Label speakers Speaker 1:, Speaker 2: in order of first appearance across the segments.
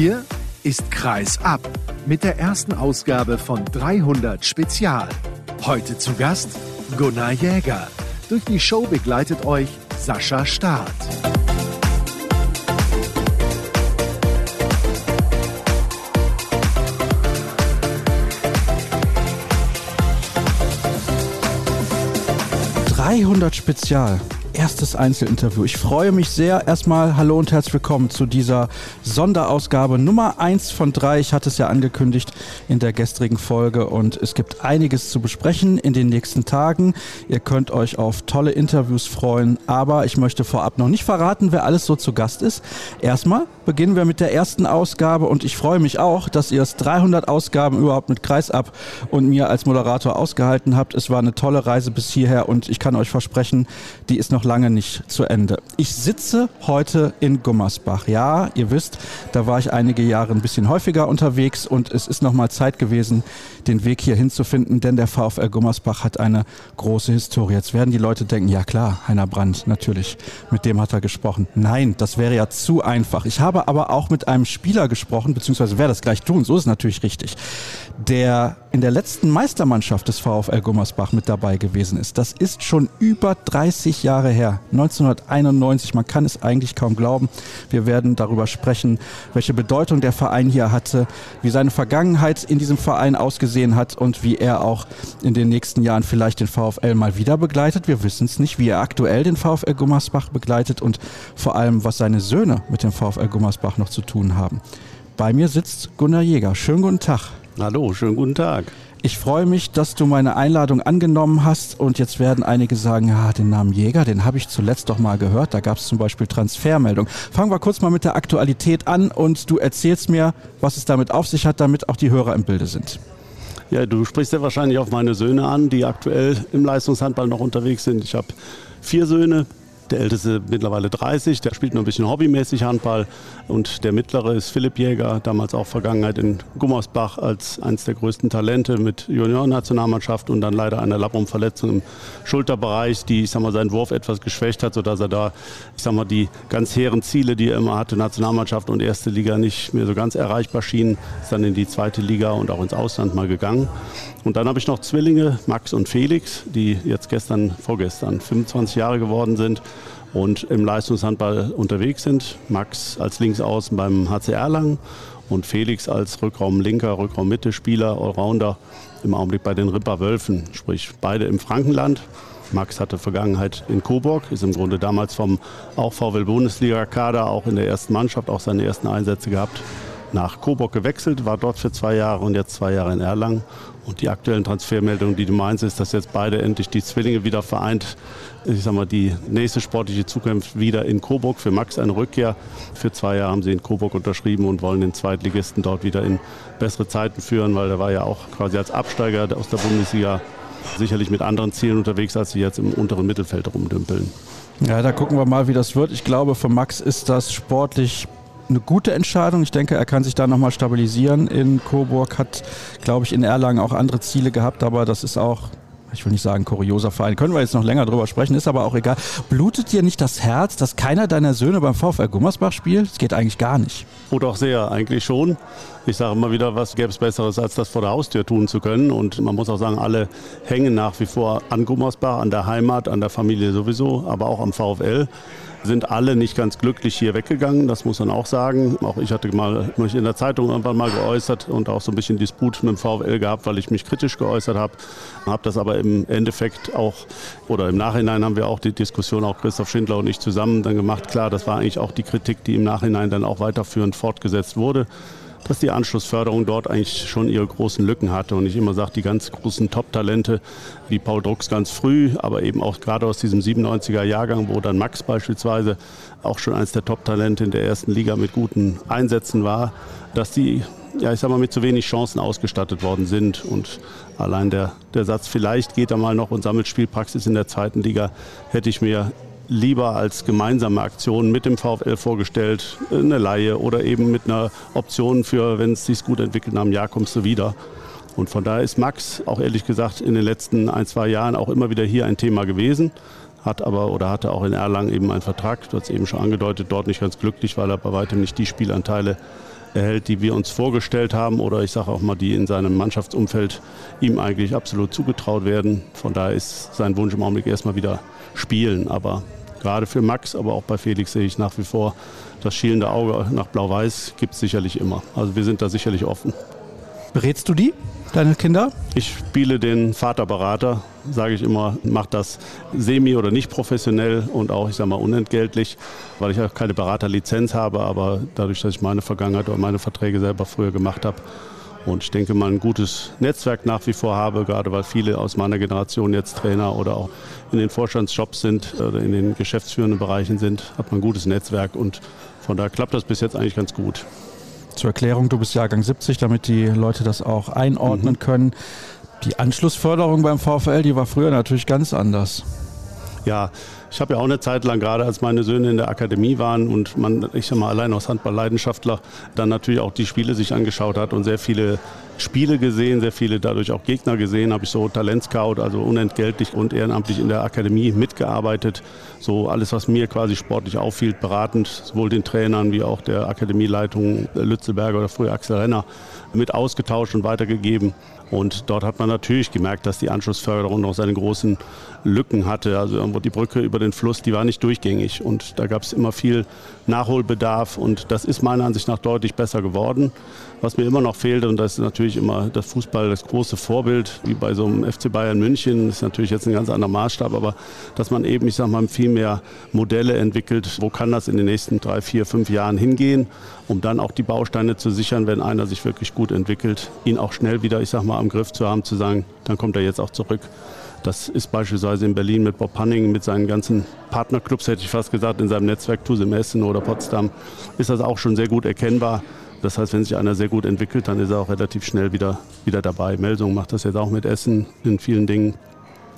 Speaker 1: Hier ist Kreis ab mit der ersten Ausgabe von 300 Spezial. Heute zu Gast Gunnar Jäger. Durch die Show begleitet euch Sascha Staat.
Speaker 2: 300 Spezial erstes Einzelinterview. Ich freue mich sehr. Erstmal hallo und herzlich willkommen zu dieser Sonderausgabe Nummer 1 von 3. Ich hatte es ja angekündigt in der gestrigen Folge und es gibt einiges zu besprechen in den nächsten Tagen. Ihr könnt euch auf tolle Interviews freuen, aber ich möchte vorab noch nicht verraten, wer alles so zu Gast ist. Erstmal beginnen wir mit der ersten Ausgabe und ich freue mich auch, dass ihr es 300 Ausgaben überhaupt mit Kreisab und mir als Moderator ausgehalten habt. Es war eine tolle Reise bis hierher und ich kann euch versprechen, die ist noch lange nicht zu Ende. Ich sitze heute in Gummersbach. Ja, ihr wisst, da war ich einige Jahre ein bisschen häufiger unterwegs und es ist nochmal Zeit gewesen, den Weg hier hinzufinden, denn der VfL Gummersbach hat eine große Historie. Jetzt werden die Leute denken, ja klar, Heiner Brandt, natürlich, mit dem hat er gesprochen. Nein, das wäre ja zu einfach. Ich habe aber auch mit einem Spieler gesprochen, beziehungsweise werde das gleich tun, so ist es natürlich richtig, der in der letzten Meistermannschaft des VfL Gummersbach mit dabei gewesen ist. Das ist schon über 30 Jahre her, 1991. Man kann es eigentlich kaum glauben. Wir werden darüber sprechen, welche Bedeutung der Verein hier hatte, wie seine Vergangenheit in diesem Verein ausgesehen hat und wie er auch in den nächsten Jahren vielleicht den VfL mal wieder begleitet. Wir wissen es nicht, wie er aktuell den VfL Gummersbach begleitet und vor allem, was seine Söhne mit dem VfL Gummersbach noch zu tun haben. Bei mir sitzt Gunnar Jäger. Schönen guten Tag.
Speaker 3: Hallo, schönen guten Tag.
Speaker 2: Ich freue mich, dass du meine Einladung angenommen hast und jetzt werden einige sagen, ja, den Namen Jäger, den habe ich zuletzt doch mal gehört. Da gab es zum Beispiel Transfermeldung. Fangen wir kurz mal mit der Aktualität an und du erzählst mir, was es damit auf sich hat, damit auch die Hörer im Bilde sind.
Speaker 3: Ja, du sprichst ja wahrscheinlich auf meine Söhne an, die aktuell im Leistungshandball noch unterwegs sind. Ich habe vier Söhne, der älteste mittlerweile 30, der spielt nur ein bisschen hobbymäßig Handball. Und der mittlere ist Philipp Jäger, damals auch Vergangenheit in Gummersbach als eines der größten Talente mit Juniorennationalmannschaft und dann leider eine Labrum-Verletzung im Schulterbereich, die, ich sag mal, seinen Wurf etwas geschwächt hat, sodass er da, ich sag mal, die ganz hehren Ziele, die er immer hatte, Nationalmannschaft und erste Liga nicht mehr so ganz erreichbar schienen, ist dann in die zweite Liga und auch ins Ausland mal gegangen. Und dann habe ich noch Zwillinge, Max und Felix, die jetzt gestern, vorgestern 25 Jahre geworden sind und im Leistungshandball unterwegs sind. Max als Linksaußen beim HCR Lang und Felix als Rückraum-Linker, Rückraum-Mitte-Spieler, Allrounder im Augenblick bei den Ripper Wölfen, sprich beide im Frankenland. Max hatte Vergangenheit in Coburg, ist im Grunde damals vom auch VW Bundesliga-Kader, auch in der ersten Mannschaft, auch seine ersten Einsätze gehabt nach Coburg gewechselt, war dort für zwei Jahre und jetzt zwei Jahre in Erlangen. Und die aktuellen Transfermeldungen, die du meinst, ist, dass jetzt beide endlich die Zwillinge wieder vereint. Ich sag mal, die nächste sportliche Zukunft wieder in Coburg. Für Max eine Rückkehr. Für zwei Jahre haben sie in Coburg unterschrieben und wollen den Zweitligisten dort wieder in bessere Zeiten führen, weil er war ja auch quasi als Absteiger aus der Bundesliga sicherlich mit anderen Zielen unterwegs, als sie jetzt im unteren Mittelfeld rumdümpeln.
Speaker 2: Ja, da gucken wir mal, wie das wird. Ich glaube, für Max ist das sportlich eine gute Entscheidung. Ich denke, er kann sich da nochmal stabilisieren. In Coburg hat, glaube ich, in Erlangen auch andere Ziele gehabt, aber das ist auch ich will nicht sagen kurioser Verein, können wir jetzt noch länger drüber sprechen, ist aber auch egal. Blutet dir nicht das Herz, dass keiner deiner Söhne beim VfL Gummersbach spielt? Das geht eigentlich gar nicht.
Speaker 3: Oh doch sehr, eigentlich schon. Ich sage immer wieder, was gäbe es Besseres, als das vor der Haustür tun zu können. Und man muss auch sagen, alle hängen nach wie vor an Gummersbach, an der Heimat, an der Familie sowieso, aber auch am VfL sind alle nicht ganz glücklich hier weggegangen, das muss man auch sagen. Auch ich hatte mal mich in der Zeitung irgendwann mal geäußert und auch so ein bisschen Disput mit dem VfL gehabt, weil ich mich kritisch geäußert habe. Habe das aber im Endeffekt auch, oder im Nachhinein haben wir auch die Diskussion, auch Christoph Schindler und ich zusammen dann gemacht. Klar, das war eigentlich auch die Kritik, die im Nachhinein dann auch weiterführend fortgesetzt wurde dass die Anschlussförderung dort eigentlich schon ihre großen Lücken hatte. Und ich immer sage, die ganz großen Top-Talente wie Paul Drucks ganz früh, aber eben auch gerade aus diesem 97er Jahrgang, wo dann Max beispielsweise auch schon eines der Top-Talente in der ersten Liga mit guten Einsätzen war, dass die ja, ich sag mal, mit zu wenig Chancen ausgestattet worden sind. Und allein der, der Satz, vielleicht geht er mal noch und sammelt Spielpraxis in der zweiten Liga, hätte ich mir lieber als gemeinsame Aktion mit dem VfL vorgestellt, eine Laie oder eben mit einer Option für, wenn es sich gut entwickelt, einem Jahr kommst du wieder. Und von daher ist Max auch ehrlich gesagt in den letzten ein, zwei Jahren auch immer wieder hier ein Thema gewesen. Hat aber oder hatte auch in Erlangen eben einen Vertrag, du hast eben schon angedeutet, dort nicht ganz glücklich, weil er bei weitem nicht die Spielanteile erhält, die wir uns vorgestellt haben oder ich sage auch mal, die in seinem Mannschaftsumfeld ihm eigentlich absolut zugetraut werden. Von daher ist sein Wunsch im Augenblick erstmal wieder spielen. Aber gerade für Max, aber auch bei Felix sehe ich nach wie vor das schielende Auge nach Blau-Weiß gibt es sicherlich immer. Also wir sind da sicherlich offen.
Speaker 2: Berätst du die, deine Kinder?
Speaker 3: Ich spiele den Vaterberater, sage ich immer, mache das semi- oder nicht professionell und auch, ich sage mal, unentgeltlich, weil ich auch keine Beraterlizenz habe, aber dadurch, dass ich meine Vergangenheit oder meine Verträge selber früher gemacht habe, und ich denke mal ein gutes Netzwerk nach wie vor habe, gerade weil viele aus meiner Generation jetzt Trainer oder auch in den Vorstandsjobs sind oder in den geschäftsführenden Bereichen sind, hat man ein gutes Netzwerk und von daher klappt das bis jetzt eigentlich ganz gut.
Speaker 2: Zur Erklärung, du bist Jahrgang 70, damit die Leute das auch einordnen mhm. können. Die Anschlussförderung beim VfL, die war früher natürlich ganz anders.
Speaker 3: Ja, ich habe ja auch eine Zeit lang, gerade als meine Söhne in der Akademie waren und man, ich sag mal, allein aus Handball-Leidenschaftler, dann natürlich auch die Spiele sich angeschaut hat und sehr viele Spiele gesehen, sehr viele dadurch auch Gegner gesehen, habe ich so Talentscout, also unentgeltlich und ehrenamtlich in der Akademie mitgearbeitet. So alles, was mir quasi sportlich auffiel, beratend, sowohl den Trainern wie auch der Akademieleitung Lützelberger oder früher Axel Renner mit ausgetauscht und weitergegeben. Und dort hat man natürlich gemerkt, dass die Anschlussförderung noch seine großen Lücken hatte. Also irgendwo die Brücke über den Fluss, die war nicht durchgängig. Und da gab es immer viel Nachholbedarf. Und das ist meiner Ansicht nach deutlich besser geworden. Was mir immer noch fehlt, und das ist natürlich immer das Fußball das große Vorbild, wie bei so einem FC Bayern München, ist natürlich jetzt ein ganz anderer Maßstab, aber dass man eben, ich sag mal, viel mehr Modelle entwickelt, wo kann das in den nächsten drei, vier, fünf Jahren hingehen, um dann auch die Bausteine zu sichern, wenn einer sich wirklich gut entwickelt, ihn auch schnell wieder, ich sag mal, am Griff zu haben, zu sagen, dann kommt er jetzt auch zurück. Das ist beispielsweise in Berlin mit Bob Hanning, mit seinen ganzen Partnerclubs, hätte ich fast gesagt, in seinem Netzwerk Tusem Essen oder Potsdam, ist das auch schon sehr gut erkennbar. Das heißt, wenn sich einer sehr gut entwickelt, dann ist er auch relativ schnell wieder, wieder dabei. Melsung macht das jetzt auch mit Essen in vielen Dingen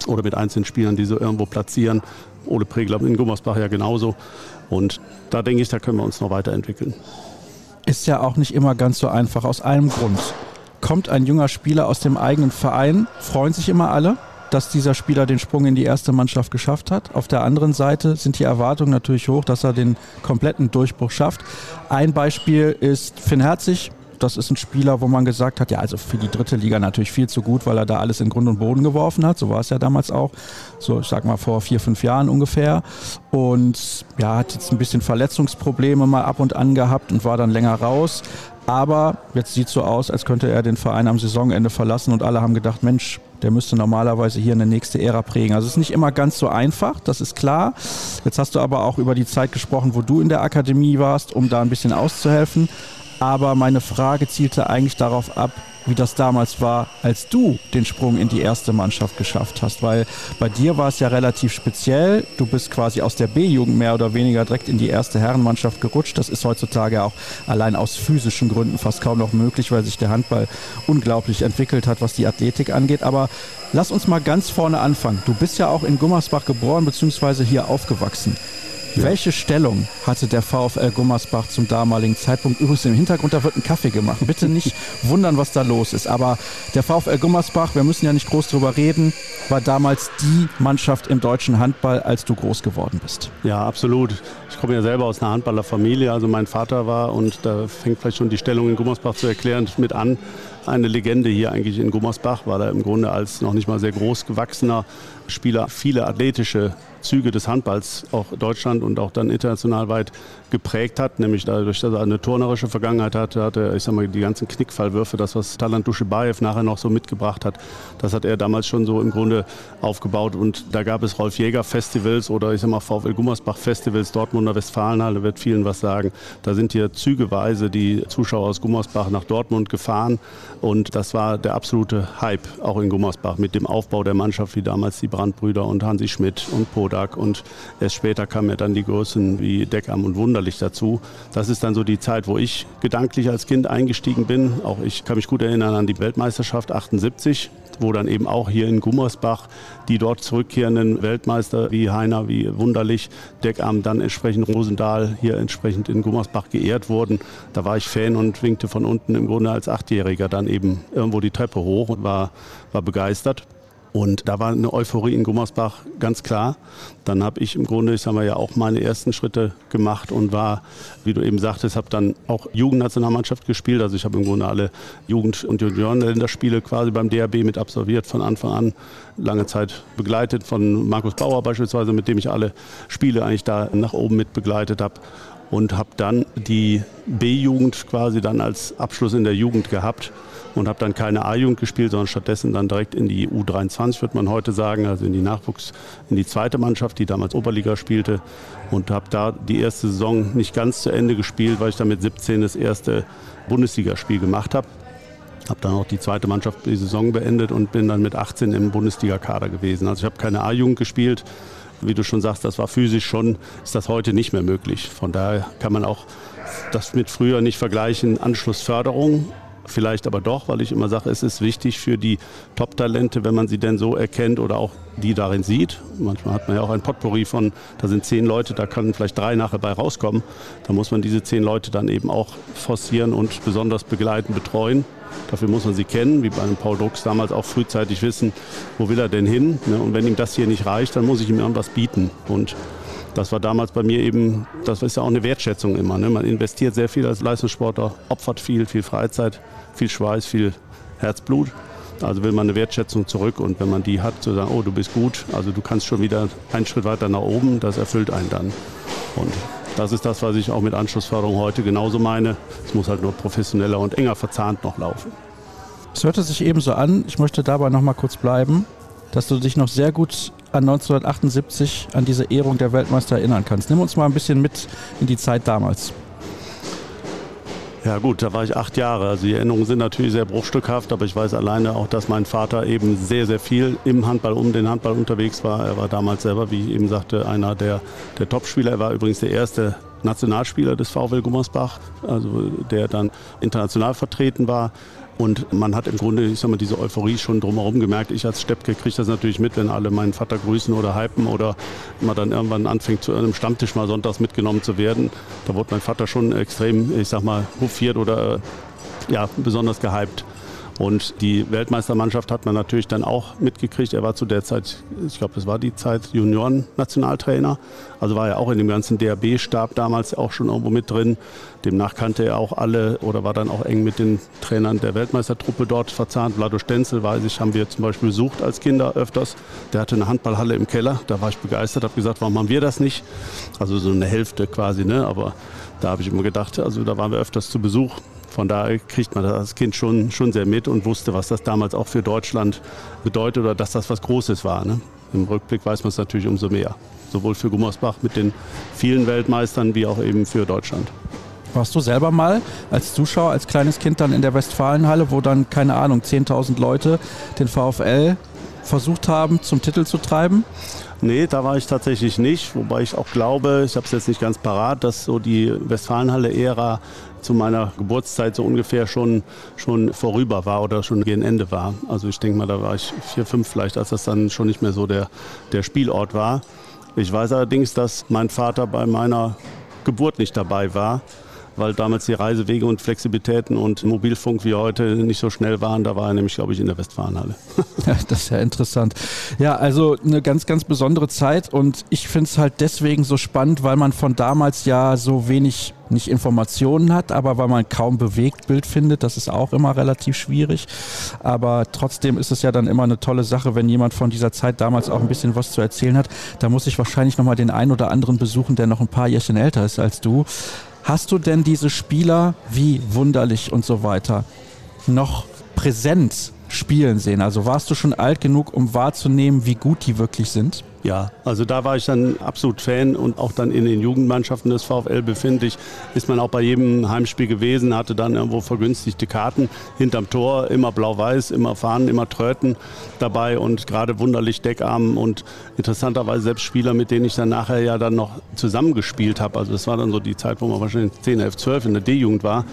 Speaker 3: oder mit einzelnen Spielern, die so irgendwo platzieren. Ole Pregler in Gummersbach ja genauso. Und da denke ich, da können wir uns noch weiterentwickeln.
Speaker 2: Ist ja auch nicht immer ganz so einfach, aus einem Grund. Kommt ein junger Spieler aus dem eigenen Verein, freuen sich immer alle, dass dieser Spieler den Sprung in die erste Mannschaft geschafft hat. Auf der anderen Seite sind die Erwartungen natürlich hoch, dass er den kompletten Durchbruch schafft. Ein Beispiel ist Finn Herzig. Das ist ein Spieler, wo man gesagt hat, ja, also für die dritte Liga natürlich viel zu gut, weil er da alles in Grund und Boden geworfen hat. So war es ja damals auch. So, ich sag mal, vor vier, fünf Jahren ungefähr. Und ja, hat jetzt ein bisschen Verletzungsprobleme mal ab und an gehabt und war dann länger raus. Aber jetzt sieht es so aus, als könnte er den Verein am Saisonende verlassen und alle haben gedacht, Mensch, der müsste normalerweise hier eine nächste Ära prägen. Also es ist nicht immer ganz so einfach, das ist klar. Jetzt hast du aber auch über die Zeit gesprochen, wo du in der Akademie warst, um da ein bisschen auszuhelfen. Aber meine Frage zielte eigentlich darauf ab, wie das damals war, als du den Sprung in die erste Mannschaft geschafft hast. Weil bei dir war es ja relativ speziell. Du bist quasi aus der B-Jugend mehr oder weniger direkt in die erste Herrenmannschaft gerutscht. Das ist heutzutage auch allein aus physischen Gründen fast kaum noch möglich, weil sich der Handball unglaublich entwickelt hat, was die Athletik angeht. Aber lass uns mal ganz vorne anfangen. Du bist ja auch in Gummersbach geboren bzw. hier aufgewachsen. Ja. Welche Stellung hatte der VfL Gummersbach zum damaligen Zeitpunkt? Übrigens im Hintergrund, da wird ein Kaffee gemacht. Bitte nicht wundern, was da los ist. Aber der VfL Gummersbach, wir müssen ja nicht groß drüber reden, war damals die Mannschaft im deutschen Handball, als du groß geworden bist.
Speaker 3: Ja, absolut. Ich komme ja selber aus einer Handballerfamilie. Also mein Vater war, und da fängt vielleicht schon die Stellung in Gummersbach zu erklären, mit an, eine Legende hier eigentlich in Gummersbach, weil er im Grunde als noch nicht mal sehr groß gewachsener Spieler viele athletische Züge des Handballs auch Deutschland und auch dann international weit geprägt hat, nämlich dadurch, dass er eine turnerische Vergangenheit hatte, hatte ich sag mal, die ganzen Knickfallwürfe, das, was Talant Duschebaev nachher noch so mitgebracht hat, das hat er damals schon so im Grunde aufgebaut und da gab es Rolf Jäger Festivals oder ich sag mal VfL Gummersbach Festivals, Dortmunder Westfalenhalle wird vielen was sagen. Da sind hier zügeweise die Zuschauer aus Gummersbach nach Dortmund gefahren und das war der absolute Hype auch in Gummersbach mit dem Aufbau der Mannschaft, wie damals die Brandbrüder und Hansi Schmidt und Podak und erst später kamen ja dann die Größen wie Deckham und Wunder wunderlich dazu. Das ist dann so die Zeit, wo ich gedanklich als Kind eingestiegen bin. Auch ich kann mich gut erinnern an die Weltmeisterschaft 78 wo dann eben auch hier in Gummersbach die dort zurückkehrenden Weltmeister wie Heiner, wie Wunderlich, Deckarm, dann entsprechend Rosendahl hier entsprechend in Gummersbach geehrt wurden. Da war ich Fan und winkte von unten im Grunde als Achtjähriger dann eben irgendwo die Treppe hoch und war, war begeistert. Und da war eine Euphorie in Gummersbach ganz klar. Dann habe ich im Grunde, ich sage mal ja auch meine ersten Schritte gemacht und war, wie du eben sagtest, habe dann auch Jugendnationalmannschaft gespielt. Also ich habe im Grunde alle Jugend- und Juniorenländerspiele quasi beim DRB mit absolviert von Anfang an. Lange Zeit begleitet von Markus Bauer beispielsweise, mit dem ich alle Spiele eigentlich da nach oben mit begleitet habe und habe dann die B-Jugend quasi dann als Abschluss in der Jugend gehabt und habe dann keine A-Jugend gespielt, sondern stattdessen dann direkt in die U23, würde man heute sagen, also in die Nachwuchs, in die zweite Mannschaft, die damals Oberliga spielte und habe da die erste Saison nicht ganz zu Ende gespielt, weil ich dann mit 17 das erste Bundesligaspiel gemacht habe. Habe dann auch die zweite Mannschaft die Saison beendet und bin dann mit 18 im Bundesliga-Kader gewesen. Also ich habe keine A-Jugend gespielt. Wie du schon sagst, das war physisch schon, ist das heute nicht mehr möglich. Von daher kann man auch das mit früher nicht vergleichen. Anschlussförderung vielleicht aber doch, weil ich immer sage, es ist wichtig für die Top-Talente, wenn man sie denn so erkennt oder auch die darin sieht. Manchmal hat man ja auch ein Potpourri von, da sind zehn Leute, da können vielleicht drei nachher bei rauskommen. Da muss man diese zehn Leute dann eben auch forcieren und besonders begleiten, betreuen. Dafür muss man sie kennen, wie bei einem Paul Drucks damals auch frühzeitig wissen, wo will er denn hin. Ne? Und wenn ihm das hier nicht reicht, dann muss ich ihm irgendwas bieten. Und das war damals bei mir eben, das ist ja auch eine Wertschätzung immer. Ne? Man investiert sehr viel als Leistungssportler, opfert viel, viel Freizeit, viel Schweiß, viel Herzblut. Also will man eine Wertschätzung zurück und wenn man die hat, zu sagen, oh, du bist gut, also du kannst schon wieder einen Schritt weiter nach oben, das erfüllt einen dann. Und das ist das, was ich auch mit Anschlussförderung heute genauso meine. Es muss halt nur professioneller und enger verzahnt noch laufen.
Speaker 2: Es hörte sich eben so an, ich möchte dabei noch mal kurz bleiben, dass du dich noch sehr gut an 1978, an diese Ehrung der Weltmeister erinnern kannst. Nimm uns mal ein bisschen mit in die Zeit damals.
Speaker 3: Ja gut, da war ich acht Jahre. Also die Erinnerungen sind natürlich sehr bruchstückhaft, aber ich weiß alleine auch, dass mein Vater eben sehr, sehr viel im Handball, um den Handball unterwegs war. Er war damals selber, wie ich eben sagte, einer der, der Top-Spieler. Er war übrigens der erste Nationalspieler des VfL Gummersbach, also der dann international vertreten war. Und man hat im Grunde, ich sag mal, diese Euphorie schon drumherum gemerkt. Ich als Steppke kriege das natürlich mit, wenn alle meinen Vater grüßen oder hypen oder man dann irgendwann anfängt, zu einem Stammtisch mal sonntags mitgenommen zu werden. Da wurde mein Vater schon extrem, ich sag mal, hofiert oder ja, besonders gehypt. Und die Weltmeistermannschaft hat man natürlich dann auch mitgekriegt. Er war zu der Zeit, ich glaube, das war die Zeit Junioren-Nationaltrainer. Also war er auch in dem ganzen DRB-Stab damals auch schon irgendwo mit drin. Demnach kannte er auch alle oder war dann auch eng mit den Trainern der Weltmeistertruppe dort verzahnt. Vlado Stenzel, weiß ich, haben wir zum Beispiel besucht als Kinder öfters. Der hatte eine Handballhalle im Keller. Da war ich begeistert, habe gesagt, warum haben wir das nicht? Also so eine Hälfte quasi, ne? Aber da habe ich immer gedacht, also da waren wir öfters zu Besuch. Von daher kriegt man das als Kind schon, schon sehr mit und wusste, was das damals auch für Deutschland bedeutet oder dass das was Großes war. Ne? Im Rückblick weiß man es natürlich umso mehr. Sowohl für Gummersbach mit den vielen Weltmeistern wie auch eben für Deutschland.
Speaker 2: Warst du selber mal als Zuschauer, als kleines Kind dann in der Westfalenhalle, wo dann, keine Ahnung, 10.000 Leute den VfL versucht haben, zum Titel zu treiben?
Speaker 3: Nee, da war ich tatsächlich nicht, wobei ich auch glaube, ich habe es jetzt nicht ganz parat, dass so die Westfalenhalle-Ära zu meiner Geburtszeit so ungefähr schon, schon vorüber war oder schon gegen Ende war. Also ich denke mal, da war ich vier, fünf vielleicht, als das dann schon nicht mehr so der, der Spielort war. Ich weiß allerdings, dass mein Vater bei meiner Geburt nicht dabei war weil damals die Reisewege und Flexibilitäten und Mobilfunk wie heute nicht so schnell waren. Da war er nämlich, glaube ich, in der Westfalenhalle.
Speaker 2: Ja, das ist ja interessant. Ja, also eine ganz, ganz besondere Zeit und ich finde es halt deswegen so spannend, weil man von damals ja so wenig nicht Informationen hat, aber weil man kaum Bewegtbild findet, das ist auch immer relativ schwierig. Aber trotzdem ist es ja dann immer eine tolle Sache, wenn jemand von dieser Zeit damals auch ein bisschen was zu erzählen hat. Da muss ich wahrscheinlich nochmal den einen oder anderen besuchen, der noch ein paar Jährchen älter ist als du. Hast du denn diese Spieler wie Wunderlich und so weiter noch präsent spielen sehen? Also warst du schon alt genug, um wahrzunehmen, wie gut die wirklich sind?
Speaker 3: Ja, also da war ich dann absolut Fan und auch dann in den Jugendmannschaften des VfL befindlich. Ist man auch bei jedem Heimspiel gewesen, hatte dann irgendwo vergünstigte Karten hinterm Tor, immer blau-weiß, immer Fahnen, immer Tröten dabei und gerade wunderlich Deckarm und interessanterweise selbst Spieler, mit denen ich dann nachher ja dann noch zusammengespielt habe. Also das war dann so die Zeit, wo man wahrscheinlich 10, 11, 12 in der D-Jugend war,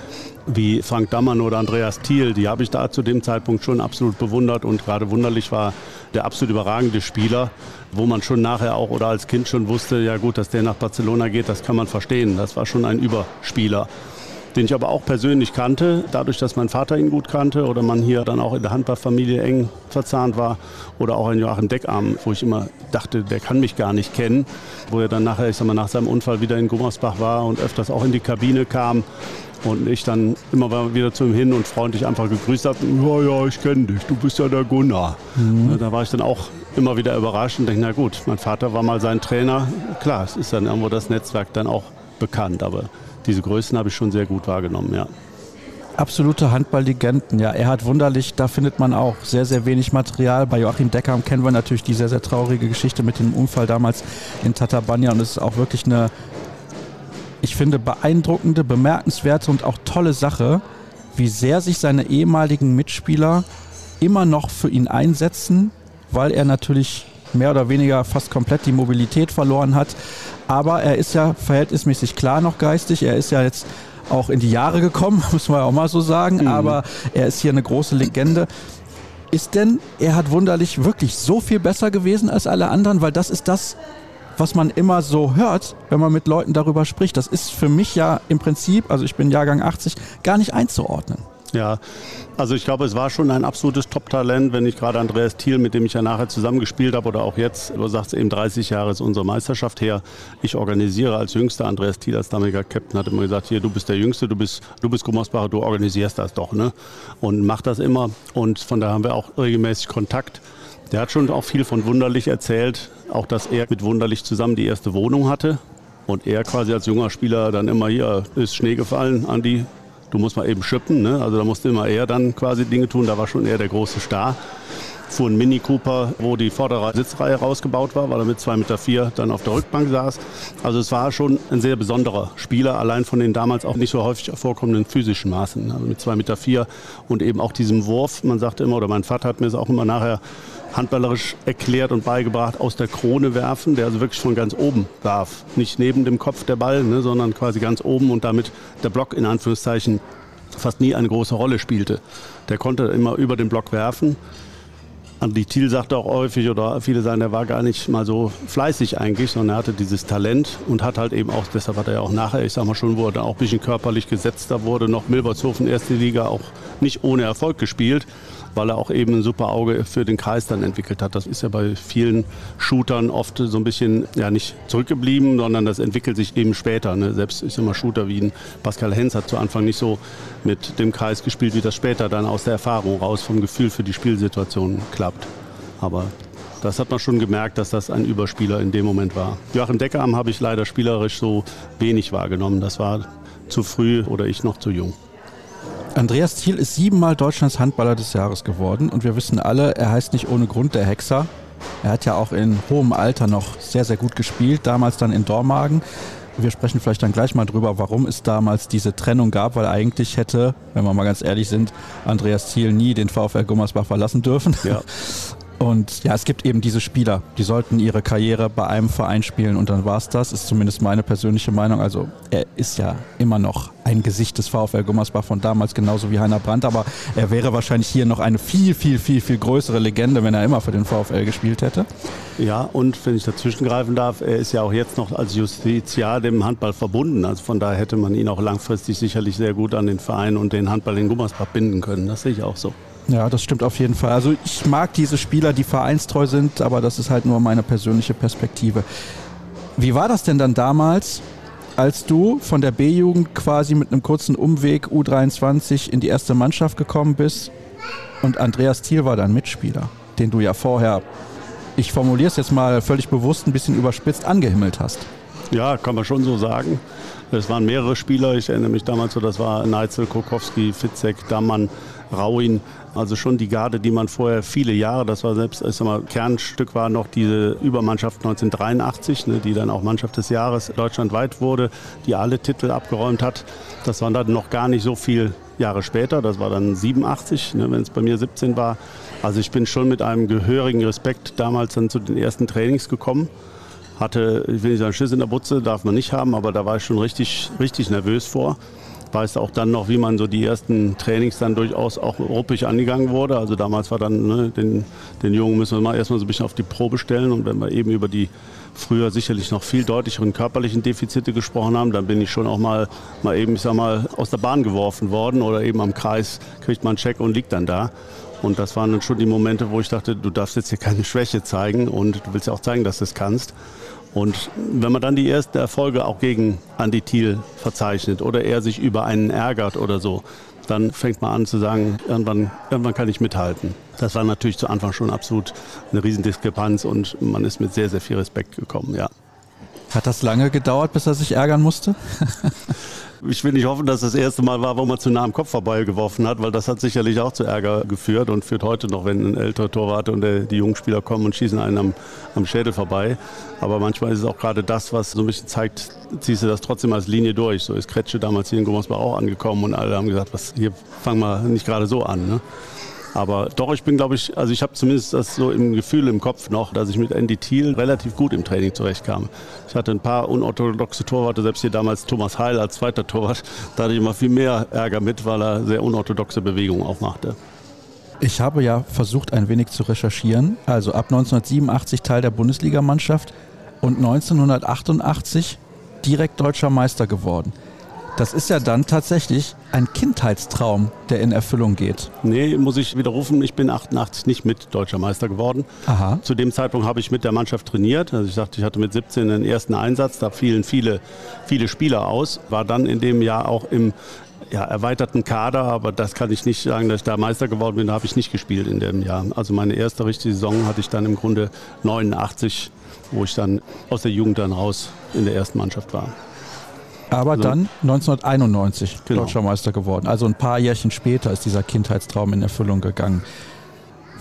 Speaker 3: wie Frank Dammann oder Andreas Thiel. Die habe ich da zu dem Zeitpunkt schon absolut bewundert und gerade wunderlich war der absolut überragende Spieler, wo man schon nachher auch oder als Kind schon wusste, ja gut, dass der nach Barcelona geht, das kann man verstehen. Das war schon ein Überspieler. den ich aber auch persönlich kannte, dadurch, dass mein Vater ihn gut kannte oder man hier dann auch in der Handballfamilie eng verzahnt war. Oder auch ein Joachim Deckarm, wo ich immer dachte, der kann mich gar nicht kennen. Wo er dann nachher, ich sag mal, nach seinem Unfall wieder in Gummersbach war und öfters auch in die Kabine kam. Und ich dann immer wieder zu ihm hin und freundlich einfach gegrüßt habe. Ja, ja, ich kenne dich, du bist ja der Gunnar. Mhm. Da war ich dann auch immer wieder überrascht und denke, na gut, mein Vater war mal sein Trainer. Klar, es ist dann irgendwo das Netzwerk dann auch bekannt, aber diese Größen habe ich schon sehr gut wahrgenommen, ja.
Speaker 2: Absolute Handballlegenden, ja. Er hat wunderlich, da findet man auch sehr, sehr wenig Material. Bei Joachim Decker kennen wir natürlich die sehr, sehr traurige Geschichte mit dem Unfall damals in Tatabanya und es ist auch wirklich eine, ich finde, beeindruckende, bemerkenswerte und auch tolle Sache, wie sehr sich seine ehemaligen Mitspieler immer noch für ihn einsetzen, weil er natürlich mehr oder weniger fast komplett die Mobilität verloren hat. Aber er ist ja verhältnismäßig klar noch geistig. Er ist ja jetzt auch in die Jahre gekommen, muss man ja auch mal so sagen. Mhm. Aber er ist hier eine große Legende. Ist denn, er hat wunderlich wirklich so viel besser gewesen als alle anderen? Weil das ist das, was man immer so hört, wenn man mit Leuten darüber spricht. Das ist für mich ja im Prinzip, also ich bin Jahrgang 80, gar nicht einzuordnen.
Speaker 3: Ja, also ich glaube, es war schon ein absolutes Top-Talent, wenn ich gerade Andreas Thiel, mit dem ich ja nachher zusammengespielt habe, oder auch jetzt, du sagst eben 30 Jahre ist unsere Meisterschaft her. Ich organisiere als Jüngster, Andreas Thiel als damaliger Captain hat immer gesagt, hier, du bist der Jüngste, du bist, du bist Gummersbacher, du organisierst das doch, ne? Und mach das immer. Und von daher haben wir auch regelmäßig Kontakt. Der hat schon auch viel von Wunderlich erzählt, auch dass er mit Wunderlich zusammen die erste Wohnung hatte. Und er quasi als junger Spieler dann immer hier ist Schnee gefallen, Andi, du musst mal eben schippen. Ne? Also da musste immer er dann quasi Dinge tun. Da war schon eher der große Star. Fuhr ein Mini Cooper, wo die vordere Sitzreihe rausgebaut war, weil er mit 2,4 Meter vier dann auf der Rückbank saß. Also es war schon ein sehr besonderer Spieler, allein von den damals auch nicht so häufig vorkommenden physischen Maßen. Also mit 2,4 Meter vier und eben auch diesem Wurf. Man sagte immer, oder mein Vater hat mir es auch immer nachher handballerisch erklärt und beigebracht, aus der Krone werfen, der also wirklich von ganz oben warf. Nicht neben dem Kopf der Ball, ne, sondern quasi ganz oben und damit der Block in Anführungszeichen fast nie eine große Rolle spielte. Der konnte immer über den Block werfen. Andi Thiel sagte auch häufig, oder viele sagen, er war gar nicht mal so fleißig eigentlich, sondern er hatte dieses Talent und hat halt eben auch, deshalb hat er ja auch nachher, ich sag mal schon, wo er dann auch ein bisschen körperlich gesetzter wurde, noch Milbertshofen erste Liga auch nicht ohne Erfolg gespielt weil er auch eben ein super Auge für den Kreis dann entwickelt hat. Das ist ja bei vielen Shootern oft so ein bisschen ja nicht zurückgeblieben, sondern das entwickelt sich eben später. Ne? Selbst ich sag mal Shooter wie ein Pascal Hens hat zu Anfang nicht so mit dem Kreis gespielt, wie das später dann aus der Erfahrung raus vom Gefühl für die Spielsituation klappt. Aber das hat man schon gemerkt, dass das ein Überspieler in dem Moment war. Joachim Deckerarm habe ich leider spielerisch so wenig wahrgenommen. Das war zu früh oder ich noch zu jung.
Speaker 2: Andreas Thiel ist siebenmal Deutschlands Handballer des Jahres geworden und wir wissen alle, er heißt nicht ohne Grund der Hexer. Er hat ja auch in hohem Alter noch sehr, sehr gut gespielt, damals dann in Dormagen. Wir sprechen vielleicht dann gleich mal drüber, warum es damals diese Trennung gab, weil eigentlich hätte, wenn wir mal ganz ehrlich sind, Andreas Thiel nie den VfL Gummersbach verlassen dürfen. Ja. Und ja, es gibt eben diese Spieler, die sollten ihre Karriere bei einem Verein spielen und dann war es das, ist zumindest meine persönliche Meinung. Also er ist ja immer noch ein Gesicht des VfL Gummersbach von damals, genauso wie Heiner Brandt, aber er wäre wahrscheinlich hier noch eine viel, viel, viel, viel größere Legende, wenn er immer für den VfL gespielt hätte.
Speaker 3: Ja, und wenn ich dazwischen greifen darf, er ist ja auch jetzt noch als Justiziar dem Handball verbunden. Also von daher hätte man ihn auch langfristig sicherlich sehr gut an den Verein und den Handball in Gummersbach binden können. Das sehe ich auch so.
Speaker 2: Ja, das stimmt auf jeden Fall. Also ich mag diese Spieler, die vereinstreu sind, aber das ist halt nur meine persönliche Perspektive. Wie war das denn dann damals, als du von der B-Jugend quasi mit einem kurzen Umweg U23 in die erste Mannschaft gekommen bist und Andreas Thiel war dein Mitspieler, den du ja vorher, ich formuliere es jetzt mal völlig bewusst, ein bisschen überspitzt angehimmelt hast?
Speaker 3: Ja, kann man schon so sagen. Es waren mehrere Spieler. Ich erinnere mich damals so, das war Neitzel, Kokowski, Fitzek, Dammann, Rauin. Also schon die Garde, die man vorher viele Jahre, das war selbst, ich sag mal, Kernstück war noch diese Übermannschaft 1983, ne, die dann auch Mannschaft des Jahres deutschlandweit wurde, die alle Titel abgeräumt hat. Das waren dann noch gar nicht so viele Jahre später, das war dann 87, ne, wenn es bei mir 17 war. Also ich bin schon mit einem gehörigen Respekt damals dann zu den ersten Trainings gekommen hatte, ich will nicht sagen, Schiss in der Butze, darf man nicht haben, aber da war ich schon richtig, richtig nervös vor. weiß auch dann noch, wie man so die ersten Trainings dann durchaus auch ruppig angegangen wurde. Also damals war dann, ne, den, den Jungen müssen wir mal erstmal so ein bisschen auf die Probe stellen und wenn wir eben über die früher sicherlich noch viel deutlicheren körperlichen Defizite gesprochen haben, dann bin ich schon auch mal, mal eben, ich sag mal, aus der Bahn geworfen worden oder eben am Kreis kriegt man einen Check und liegt dann da. Und das waren dann schon die Momente, wo ich dachte, du darfst jetzt hier keine Schwäche zeigen und du willst ja auch zeigen, dass du es kannst. Und wenn man dann die ersten Erfolge auch gegen Andy Thiel verzeichnet oder er sich über einen ärgert oder so, dann fängt man an zu sagen, irgendwann, irgendwann kann ich mithalten. Das war natürlich zu Anfang schon absolut eine Riesendiskrepanz und man ist mit sehr, sehr viel Respekt gekommen, ja.
Speaker 2: Hat das lange gedauert, bis er sich ärgern musste?
Speaker 3: Ich will nicht hoffen, dass das erste Mal war, wo man zu nah am Kopf vorbeigeworfen hat, weil das hat sicherlich auch zu Ärger geführt und führt heute noch, wenn ein älterer Torwart und der, die jungen Spieler kommen und schießen einen am, am Schädel vorbei. Aber manchmal ist es auch gerade das, was so ein bisschen zeigt, ziehst du das trotzdem als Linie durch. So ist Kretsche damals hier in Gummersbach auch angekommen und alle haben gesagt, was, hier fang mal nicht gerade so an. Ne? Aber doch, ich bin, glaube ich, also ich habe zumindest das so im Gefühl im Kopf noch, dass ich mit Andy Thiel relativ gut im Training zurechtkam. Ich hatte ein paar unorthodoxe Torwarte, selbst hier damals Thomas Heil als zweiter Torwart, da hatte ich immer viel mehr Ärger mit, weil er sehr unorthodoxe Bewegungen auch machte.
Speaker 2: Ich habe ja versucht, ein wenig zu recherchieren. Also ab 1987 Teil der Bundesligamannschaft und 1988 direkt deutscher Meister geworden. Das ist ja dann tatsächlich ein Kindheitstraum, der in Erfüllung geht.
Speaker 3: Nee, muss ich widerrufen. Ich bin 88 nicht mit deutscher Meister geworden.
Speaker 2: Aha.
Speaker 3: Zu dem Zeitpunkt habe ich mit der Mannschaft trainiert. Also ich sagte, ich hatte mit 17 den ersten Einsatz. Da fielen viele, viele Spieler aus. War dann in dem Jahr auch im ja, erweiterten Kader, aber das kann ich nicht sagen, dass ich da Meister geworden bin. Da habe ich nicht gespielt in dem Jahr. Also meine erste richtige Saison hatte ich dann im Grunde 89, wo ich dann aus der Jugend dann raus in der ersten Mannschaft war.
Speaker 2: Aber
Speaker 3: Also-
Speaker 2: dann 1991
Speaker 3: Genau.
Speaker 2: deutscher Meister geworden. Also ein paar Jährchen später ist dieser Kindheitstraum in Erfüllung gegangen.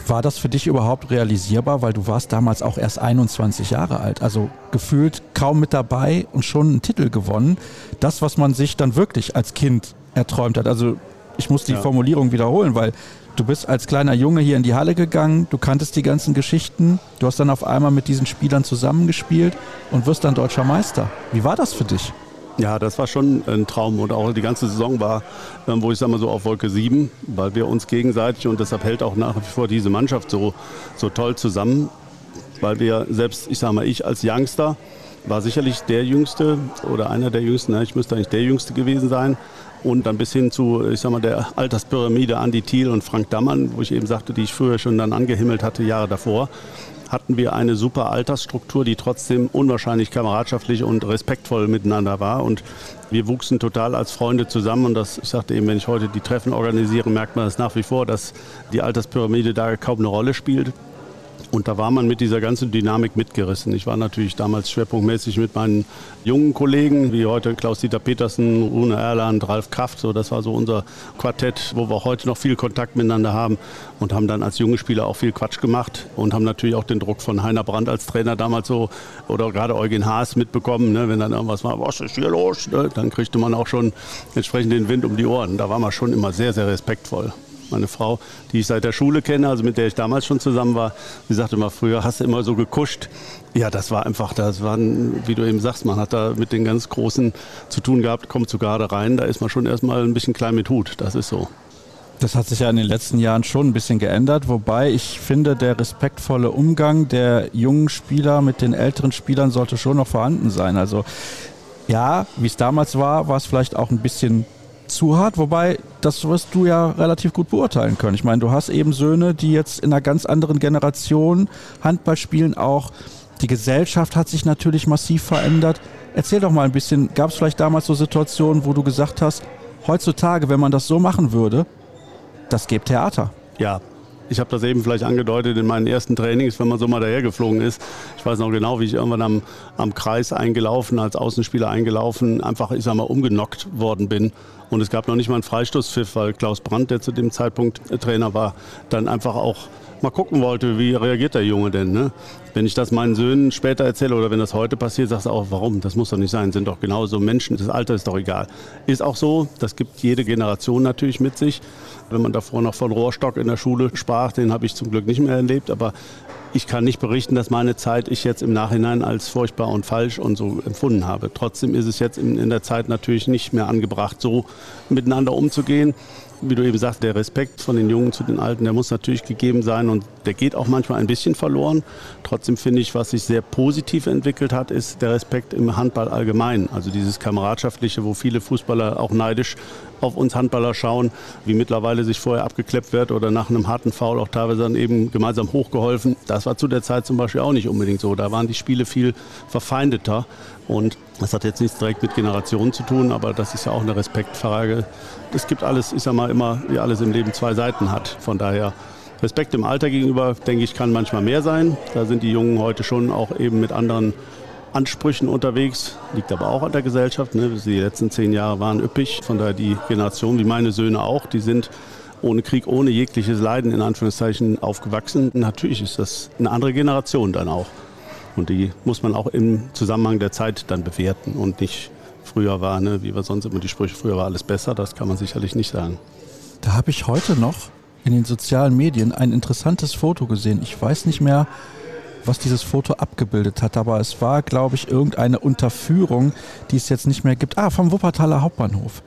Speaker 2: War das für dich überhaupt realisierbar, weil du warst damals auch erst 21 Jahre alt, also gefühlt kaum mit dabei und schon einen Titel gewonnen. Das, was man sich dann wirklich als Kind erträumt hat. Also ich muss die
Speaker 3: Ja.
Speaker 2: Formulierung wiederholen, weil du bist als kleiner Junge hier in die Halle gegangen, du kanntest die ganzen Geschichten, du hast dann auf einmal mit diesen Spielern zusammengespielt und wirst dann deutscher Meister. Wie war das für dich?
Speaker 3: Ja, das war schon ein Traum und auch die ganze Saison war, ähm, wo ich sag mal so auf Wolke 7, weil wir uns gegenseitig und deshalb hält auch nach wie vor diese Mannschaft so, so toll zusammen, weil wir selbst, ich sag mal, ich als Youngster war sicherlich der Jüngste oder einer der Jüngsten, ne? ich müsste eigentlich der Jüngste gewesen sein. Und dann bis hin zu, ich sag mal, der Alterspyramide Andi Thiel und Frank Dammann, wo ich eben sagte, die ich früher schon dann angehimmelt hatte, Jahre davor, hatten wir eine super Altersstruktur, die trotzdem unwahrscheinlich kameradschaftlich und respektvoll miteinander war. Und wir wuchsen total als Freunde zusammen. Und das, ich sagte eben, wenn ich heute die Treffen organisiere, merkt man das nach wie vor, dass die Alterspyramide da kaum eine Rolle spielt. Und da war man mit dieser ganzen Dynamik mitgerissen. Ich war natürlich damals schwerpunktmäßig mit meinen jungen Kollegen, wie heute Klaus-Dieter Petersen, Rune Erland, Ralf Kraft. So, das war so unser Quartett, wo wir heute noch viel Kontakt miteinander haben und haben dann als junge Spieler auch viel Quatsch gemacht und haben natürlich auch den Druck von Heiner Brandt als Trainer damals so oder gerade Eugen Haas mitbekommen. Ne? Wenn dann irgendwas war, was ist hier los? Ne? Dann kriegte man auch schon entsprechend den Wind um die Ohren. Da war man schon immer sehr, sehr respektvoll. Meine Frau, die ich seit der Schule kenne, also mit der ich damals schon zusammen war, die sagte immer, früher hast du immer so gekuscht. Ja, das war einfach, das waren, wie du eben sagst, man hat da mit den ganz Großen zu tun gehabt, kommt so gerade rein, da ist man schon erstmal ein bisschen klein mit Hut, das ist so.
Speaker 2: Das hat sich ja in den letzten Jahren schon ein bisschen geändert, wobei ich finde, der respektvolle Umgang der jungen Spieler mit den älteren Spielern sollte schon noch vorhanden sein. Also ja, wie es damals war, war es vielleicht auch ein bisschen zu hart, wobei das wirst du ja relativ gut beurteilen können. Ich meine, du hast eben Söhne, die jetzt in einer ganz anderen Generation Handball spielen auch. Die Gesellschaft hat sich natürlich massiv verändert. Erzähl doch mal ein bisschen, gab es vielleicht damals so Situationen, wo du gesagt hast, heutzutage, wenn man das so machen würde, das gibt Theater.
Speaker 3: Ja, ich habe das eben vielleicht angedeutet in meinen ersten Trainings, wenn man so mal dahergeflogen ist. Ich weiß noch genau, wie ich irgendwann am, am Kreis eingelaufen, als Außenspieler eingelaufen, einfach, ich sag mal, umgenockt worden bin. Und es gab noch nicht mal einen Freistoßpfiff, weil Klaus Brandt, der zu dem Zeitpunkt Trainer war, dann einfach auch mal gucken wollte, wie reagiert der Junge denn. Ne? Wenn ich das meinen Söhnen später erzähle oder wenn das heute passiert, sagst du auch, warum? Das muss doch nicht sein. Sind doch genauso Menschen. Das Alter ist doch egal. Ist auch so. Das gibt jede Generation natürlich mit sich. Wenn man davor noch von Rohrstock in der Schule sprach, den habe ich zum Glück nicht mehr erlebt. Aber ich kann nicht berichten, dass meine Zeit ich jetzt im Nachhinein als furchtbar und falsch und so empfunden habe. Trotzdem ist es jetzt in, in der Zeit natürlich nicht mehr angebracht, so miteinander umzugehen wie du eben sagst, der Respekt von den Jungen zu den Alten, der muss natürlich gegeben sein und der geht auch manchmal ein bisschen verloren. Trotzdem finde ich, was sich sehr positiv entwickelt hat, ist der Respekt im Handball allgemein. Also dieses Kameradschaftliche, wo viele Fußballer auch neidisch auf uns Handballer schauen, wie mittlerweile sich vorher abgekleppt wird oder nach einem harten Foul auch teilweise dann eben gemeinsam hochgeholfen. Das war zu der Zeit zum Beispiel auch nicht unbedingt so. Da waren die Spiele viel verfeindeter. Und das hat jetzt nichts direkt mit Generationen zu tun, aber das ist ja auch eine Respektfrage. Es gibt alles, ich sag mal immer, wie alles im Leben zwei Seiten hat. Von daher Respekt im Alter gegenüber, denke ich, kann manchmal mehr sein. Da sind die Jungen heute schon auch eben mit anderen Ansprüchen unterwegs. Liegt aber auch an der Gesellschaft. Ne? Die letzten zehn Jahre waren üppig. Von daher die Generation, wie meine Söhne auch, die sind ohne Krieg, ohne jegliches Leiden in Anführungszeichen aufgewachsen. Natürlich ist das eine andere Generation dann auch. Und die muss man auch im Zusammenhang der Zeit dann bewerten und nicht früher war, ne, wie wir sonst immer die Sprüche, früher war alles besser, das kann man sicherlich nicht sagen.
Speaker 2: Da habe ich heute noch in den sozialen Medien ein interessantes Foto gesehen. Ich weiß nicht mehr, was dieses Foto abgebildet hat, aber es war, glaube ich, irgendeine Unterführung, die es jetzt nicht mehr gibt. Ah, vom Wuppertaler Hauptbahnhof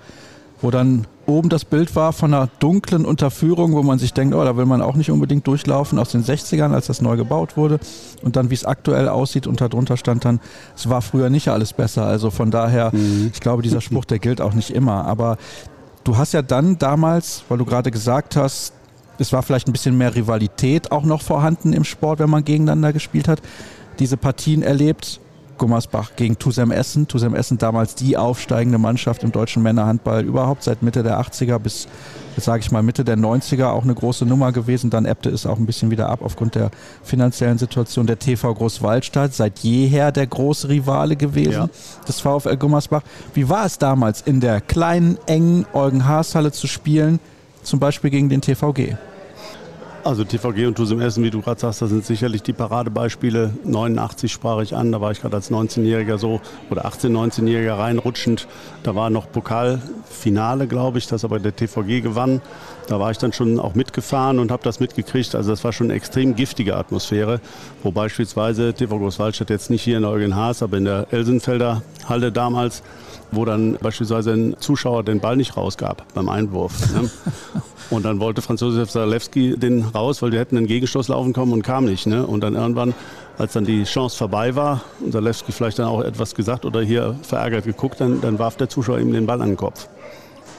Speaker 2: wo dann oben das Bild war von einer dunklen Unterführung, wo man sich denkt, oh, da will man auch nicht unbedingt durchlaufen, aus den 60ern, als das neu gebaut wurde. Und dann, wie es aktuell aussieht, und darunter stand dann, es war früher nicht alles besser. Also von daher, mhm. ich glaube, dieser Spruch, der gilt auch nicht immer. Aber du hast ja dann damals, weil du gerade gesagt hast, es war vielleicht ein bisschen mehr Rivalität auch noch vorhanden im Sport, wenn man gegeneinander gespielt hat, diese Partien erlebt Gummersbach gegen Tusem Essen. Tusem Essen damals die aufsteigende Mannschaft im deutschen Männerhandball überhaupt seit Mitte der 80er bis, jetzt sage ich mal, Mitte der 90er auch eine große Nummer gewesen. Dann ebbte es auch ein bisschen wieder ab aufgrund der finanziellen Situation. Der TV Großwaldstadt seit jeher der große Rivale gewesen ja. des VfL Gummersbach. Wie war es damals in der kleinen, engen Eugen-Haas-Halle zu spielen, zum Beispiel gegen den TVG?
Speaker 3: Also TVG und Tusem Essen, wie du gerade sagst, das sind sicherlich die Paradebeispiele. 89 sprach ich an, da war ich gerade als 19-Jähriger so oder 18, 19-Jähriger reinrutschend. Da war noch Pokalfinale, glaube ich, das aber der TVG gewann. Da war ich dann schon auch mitgefahren und habe das mitgekriegt. Also das war schon eine extrem giftige Atmosphäre, wo beispielsweise TV Großwaldstadt jetzt nicht hier in Eugen Haas, aber in der Elsenfelder Halle damals wo dann beispielsweise ein Zuschauer den Ball nicht rausgab beim Einwurf. Ne? Und dann wollte Franz Josef Zalewski den raus, weil die hätten einen Gegenstoß laufen kommen und kam nicht. Ne? Und dann irgendwann, als dann die Chance vorbei war und Zalewski vielleicht dann auch etwas gesagt oder hier verärgert geguckt, dann, dann warf der Zuschauer ihm den Ball an den Kopf.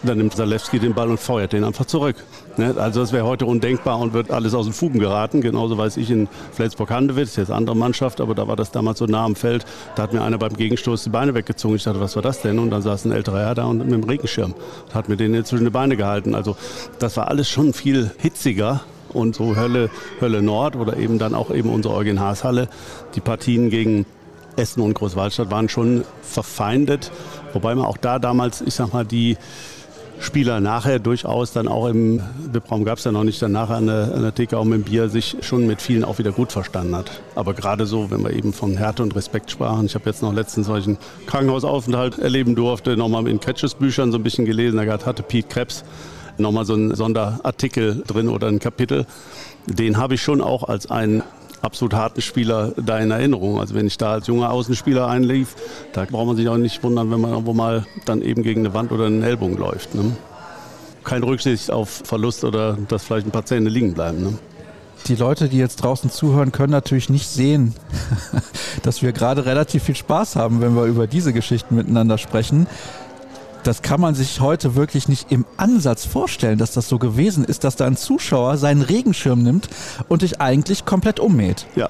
Speaker 3: Dann nimmt Zalewski den Ball und feuert den einfach zurück. Ne? Also das wäre heute undenkbar und wird alles aus den Fugen geraten. Genauso weiß ich in ist jetzt andere Mannschaft, aber da war das damals so nah am Feld. Da hat mir einer beim Gegenstoß die Beine weggezogen. Ich dachte, was war das denn? Und dann saß ein älterer Herr da und mit dem Regenschirm hat mir den zwischen die Beine gehalten. Also das war alles schon viel hitziger und so Hölle, Hölle Nord oder eben dann auch eben unsere Eugen Haas Halle. Die Partien gegen Essen und Großwaldstadt waren schon verfeindet, wobei man auch da damals, ich sag mal, die Spieler nachher durchaus dann auch im VIP-Raum gab es ja noch nicht, dann nachher an der, an der Theke auch mit dem Bier sich schon mit vielen auch wieder gut verstanden hat. Aber gerade so, wenn wir eben von Härte und Respekt sprachen, ich habe jetzt noch letztens solchen Krankenhausaufenthalt erleben durfte, nochmal in Catches Büchern so ein bisschen gelesen, da hatte Pete Krebs nochmal so einen Sonderartikel drin oder ein Kapitel. Den habe ich schon auch als einen absolut harten Spieler da in Erinnerung. Also wenn ich da als junger Außenspieler einlief, da braucht man sich auch nicht wundern, wenn man irgendwo mal dann eben gegen eine Wand oder einen Ellbogen läuft. Ne? Keine Rücksicht auf Verlust oder dass vielleicht ein paar Zähne liegen bleiben. Ne?
Speaker 2: die Leute, die jetzt draußen zuhören, können natürlich nicht sehen, dass wir gerade relativ viel Spaß haben, wenn wir über diese Geschichten miteinander sprechen das kann man sich heute wirklich nicht im Ansatz vorstellen, dass das so gewesen ist, dass da ein Zuschauer seinen Regenschirm nimmt und dich eigentlich komplett ummäht.
Speaker 3: Ja,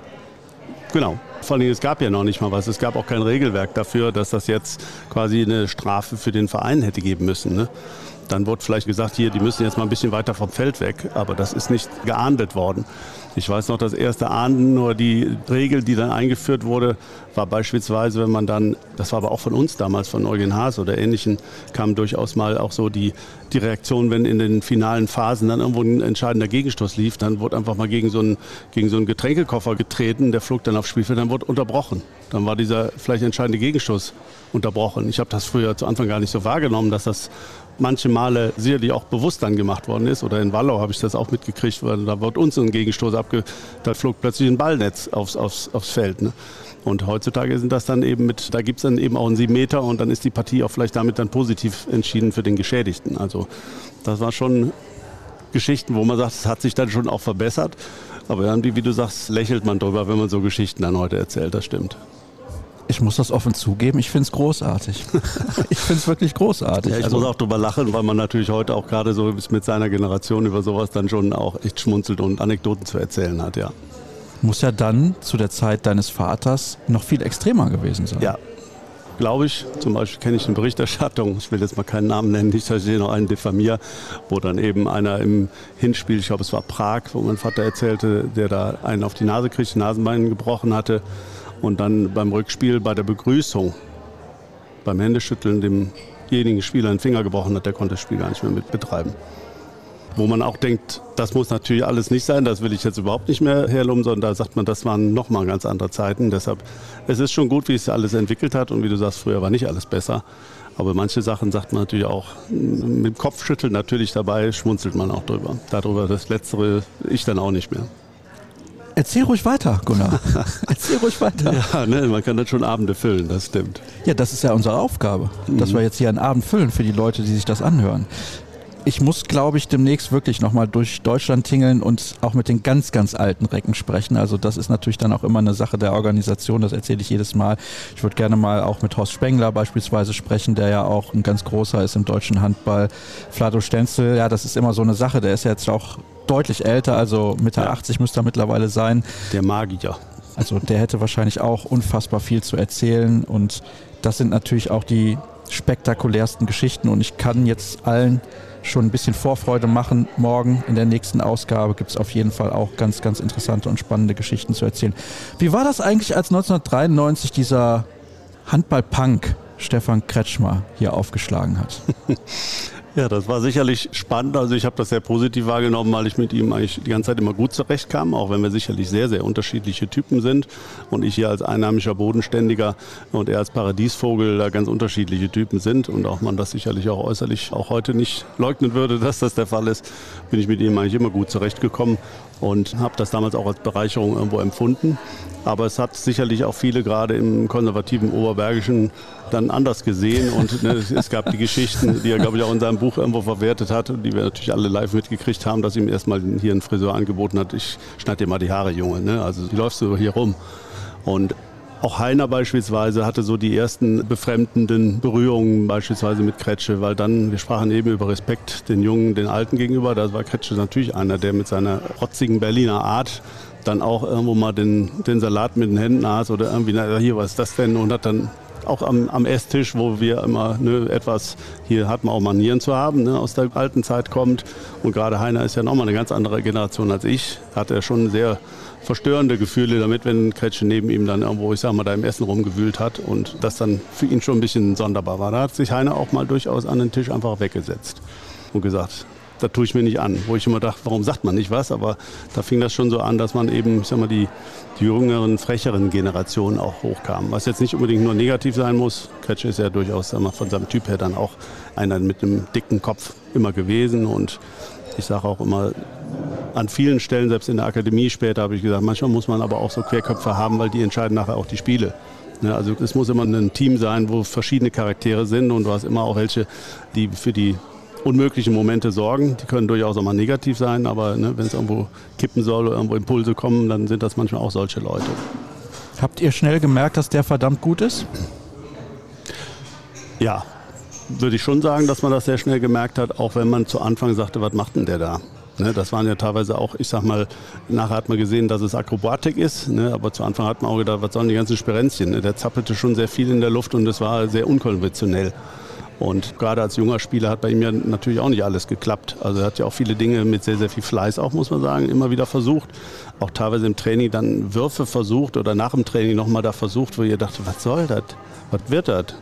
Speaker 3: genau. Vor allem, es gab ja noch nicht mal was. Es gab auch kein Regelwerk dafür, dass das jetzt quasi eine Strafe für den Verein hätte geben müssen. Ne? Dann wurde vielleicht gesagt, hier, die müssen jetzt mal ein bisschen weiter vom Feld weg, aber das ist nicht geahndet worden. Ich weiß noch, das erste Ahnden, nur die Regel, die dann eingeführt wurde, war beispielsweise, wenn man dann, das war aber auch von uns damals, von Eugen Haas oder Ähnlichen, kam durchaus mal auch so die, die Reaktion, wenn in den finalen Phasen dann irgendwo ein entscheidender Gegenstoß lief, dann wurde einfach mal gegen so einen, gegen so einen Getränkekoffer getreten, der flog dann aufs Spielfeld, dann wurde unterbrochen. Dann war dieser vielleicht entscheidende Gegenstoß unterbrochen. Ich habe das früher zu Anfang gar nicht so wahrgenommen, dass das manche Male sicherlich auch bewusst dann gemacht worden ist. Oder in Wallau habe ich das auch mitgekriegt, weil da wird uns ein Gegenstoß abge... Da flog plötzlich ein Ballnetz aufs, aufs, aufs Feld. Ne? Und heutzutage sind das dann eben mit, da gibt es dann eben auch einen 7 Meter und dann ist die Partie auch vielleicht damit dann positiv entschieden für den Geschädigten. Also das war schon Geschichten, wo man sagt, es hat sich dann schon auch verbessert. Aber irgendwie, wie du sagst, lächelt man drüber, wenn man so Geschichten dann heute erzählt, das stimmt.
Speaker 2: Ich muss das offen zugeben, ich finde es großartig. ich finde es wirklich großartig.
Speaker 3: Ja, ich also, muss auch drüber lachen, weil man natürlich heute auch gerade so mit seiner Generation über sowas dann schon auch echt schmunzelt und Anekdoten zu erzählen hat, ja.
Speaker 2: Muss ja dann zu der Zeit deines Vaters noch viel extremer gewesen sein.
Speaker 3: Ja, glaube ich. Zum Beispiel kenne ich eine Berichterstattung, ich will jetzt mal keinen Namen nennen, nicht, dass ich hier noch einen diffamiere, wo dann eben einer im Hinspiel, ich glaube es war Prag, wo mein Vater erzählte, der da einen auf die Nase kriegt, Nasenbein gebrochen hatte und dann beim Rückspiel bei der Begrüßung, beim Händeschütteln demjenigen Spieler einen Finger gebrochen hat, der konnte das Spiel gar nicht mehr mit betreiben wo man auch denkt, das muss natürlich alles nicht sein, das will ich jetzt überhaupt nicht mehr herloben, sondern da sagt man, das waren nochmal ganz andere Zeiten. Deshalb, es ist schon gut, wie es alles entwickelt hat und wie du sagst, früher war nicht alles besser. Aber manche Sachen sagt man natürlich auch mit dem Kopfschütteln natürlich dabei, schmunzelt man auch drüber. Darüber das Letztere ich dann auch nicht mehr.
Speaker 2: Erzähl ruhig weiter, Gunnar. Erzähl ruhig weiter.
Speaker 3: Ja, ne, man kann dann schon Abende füllen, das stimmt.
Speaker 2: Ja, das ist ja unsere Aufgabe, dass mhm. wir jetzt hier einen Abend füllen für die Leute, die sich das anhören ich muss, glaube ich, demnächst wirklich nochmal durch Deutschland tingeln und auch mit den ganz, ganz alten Recken sprechen. Also das ist natürlich dann auch immer eine Sache der Organisation, das erzähle ich jedes Mal. Ich würde gerne mal auch mit Horst Spengler beispielsweise sprechen, der ja auch ein ganz großer ist im deutschen Handball. Flado Stenzel, ja, das ist immer so eine Sache, der ist ja jetzt auch deutlich älter, also Mitte ja. 80 müsste er mittlerweile sein.
Speaker 3: Der Magier.
Speaker 2: Also der hätte wahrscheinlich auch unfassbar viel zu erzählen und das sind natürlich auch die spektakulärsten Geschichten und ich kann jetzt allen schon ein bisschen Vorfreude machen. Morgen in der nächsten Ausgabe gibt es auf jeden Fall auch ganz, ganz interessante und spannende Geschichten zu erzählen. Wie war das eigentlich, als 1993 dieser Handball-Punk Stefan Kretschmer hier aufgeschlagen hat?
Speaker 3: Ja, das war sicherlich spannend. Also ich habe das sehr positiv wahrgenommen, weil ich mit ihm eigentlich die ganze Zeit immer gut zurechtkam, auch wenn wir sicherlich sehr, sehr unterschiedliche Typen sind. Und ich hier als einheimischer Bodenständiger und er als Paradiesvogel da ganz unterschiedliche Typen sind. Und auch man das sicherlich auch äußerlich auch heute nicht leugnen würde, dass das der Fall ist, bin ich mit ihm eigentlich immer gut zurechtgekommen und habe das damals auch als Bereicherung irgendwo empfunden. Aber es hat sicherlich auch viele gerade im konservativen Oberbergischen dann anders gesehen. Und ne, es gab die Geschichten, die er, glaube ich, auch in seinem Buch irgendwo verwertet hat, die wir natürlich alle live mitgekriegt haben, dass ihm erstmal hier ein Friseur angeboten hat, ich schneide dir mal die Haare, Junge. Ne? Also wie läufst du hier rum? Und auch Heiner beispielsweise hatte so die ersten befremdenden Berührungen beispielsweise mit Kretsche, weil dann, wir sprachen eben über Respekt den Jungen, den Alten gegenüber, da war Kretsche natürlich einer, der mit seiner rotzigen Berliner Art dann auch irgendwo mal den, den Salat mit den Händen aß oder irgendwie, na, hier, was ist das denn? Und hat dann auch am, am Esstisch, wo wir immer ne, etwas, hier hat man auch Manieren zu haben, ne, aus der alten Zeit kommt. Und gerade Heiner ist ja nochmal eine ganz andere Generation als ich. Hat er schon sehr verstörende Gefühle damit, wenn Kretsche neben ihm dann irgendwo, ich sag mal, da im Essen rumgewühlt hat und das dann für ihn schon ein bisschen sonderbar war. Da hat sich Heiner auch mal durchaus an den Tisch einfach weggesetzt und gesagt, da tue ich mir nicht an. Wo ich immer dachte, warum sagt man nicht was? Aber da fing das schon so an, dass man eben, ich sag mal, die, die jüngeren, frecheren Generationen auch hochkamen. Was jetzt nicht unbedingt nur negativ sein muss. Kretsche ist ja durchaus sag mal, von seinem Typ her dann auch einer mit einem dicken Kopf immer gewesen. Und ich sage auch immer, an vielen Stellen, selbst in der Akademie später, habe ich gesagt, manchmal muss man aber auch so Querköpfe haben, weil die entscheiden nachher auch die Spiele. Also es muss immer ein Team sein, wo verschiedene Charaktere sind und du hast immer auch welche, die für die unmöglichen Momente sorgen. Die können durchaus auch mal negativ sein, aber ne, wenn es irgendwo kippen soll oder irgendwo Impulse kommen, dann sind das manchmal auch solche Leute.
Speaker 2: Habt ihr schnell gemerkt, dass der verdammt gut ist?
Speaker 3: Ja, würde ich schon sagen, dass man das sehr schnell gemerkt hat, auch wenn man zu Anfang sagte, was macht denn der da? Ne, das waren ja teilweise auch, ich sag mal, nachher hat man gesehen, dass es Akrobatik ist, ne, aber zu Anfang hat man auch gedacht, was sollen die ganzen Sperenzchen? Ne? Der zappelte schon sehr viel in der Luft und es war sehr unkonventionell. Und gerade als junger Spieler hat bei ihm ja natürlich auch nicht alles geklappt. Also er hat ja auch viele Dinge mit sehr, sehr viel Fleiß auch, muss man sagen, immer wieder versucht. Auch teilweise im Training dann Würfe versucht oder nach dem Training nochmal da versucht, wo ihr dachte, was soll das? Was wird das?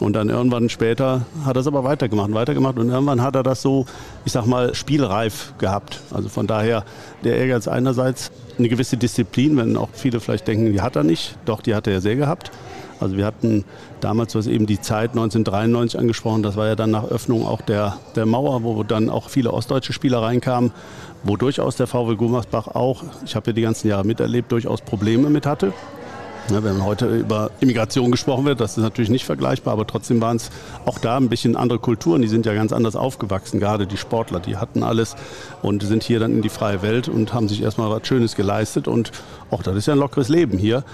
Speaker 3: Und dann irgendwann später hat er es aber weitergemacht, weitergemacht und irgendwann hat er das so, ich sag mal, spielreif gehabt. Also von daher der Ehrgeiz einerseits eine gewisse Disziplin, wenn auch viele vielleicht denken, die hat er nicht. Doch, die hat er ja sehr gehabt. Also wir hatten damals, was eben die Zeit 1993 angesprochen, das war ja dann nach Öffnung auch der, der Mauer, wo dann auch viele ostdeutsche Spieler reinkamen, wo durchaus der VW Gummersbach auch, ich habe ja die ganzen Jahre miterlebt, durchaus Probleme mit hatte. Ja, wenn heute über Immigration gesprochen wird, das ist natürlich nicht vergleichbar, aber trotzdem waren es auch da ein bisschen andere Kulturen. Die sind ja ganz anders aufgewachsen, gerade die Sportler, die hatten alles und sind hier dann in die freie Welt und haben sich erstmal was Schönes geleistet. Und auch das ist ja ein lockeres Leben hier.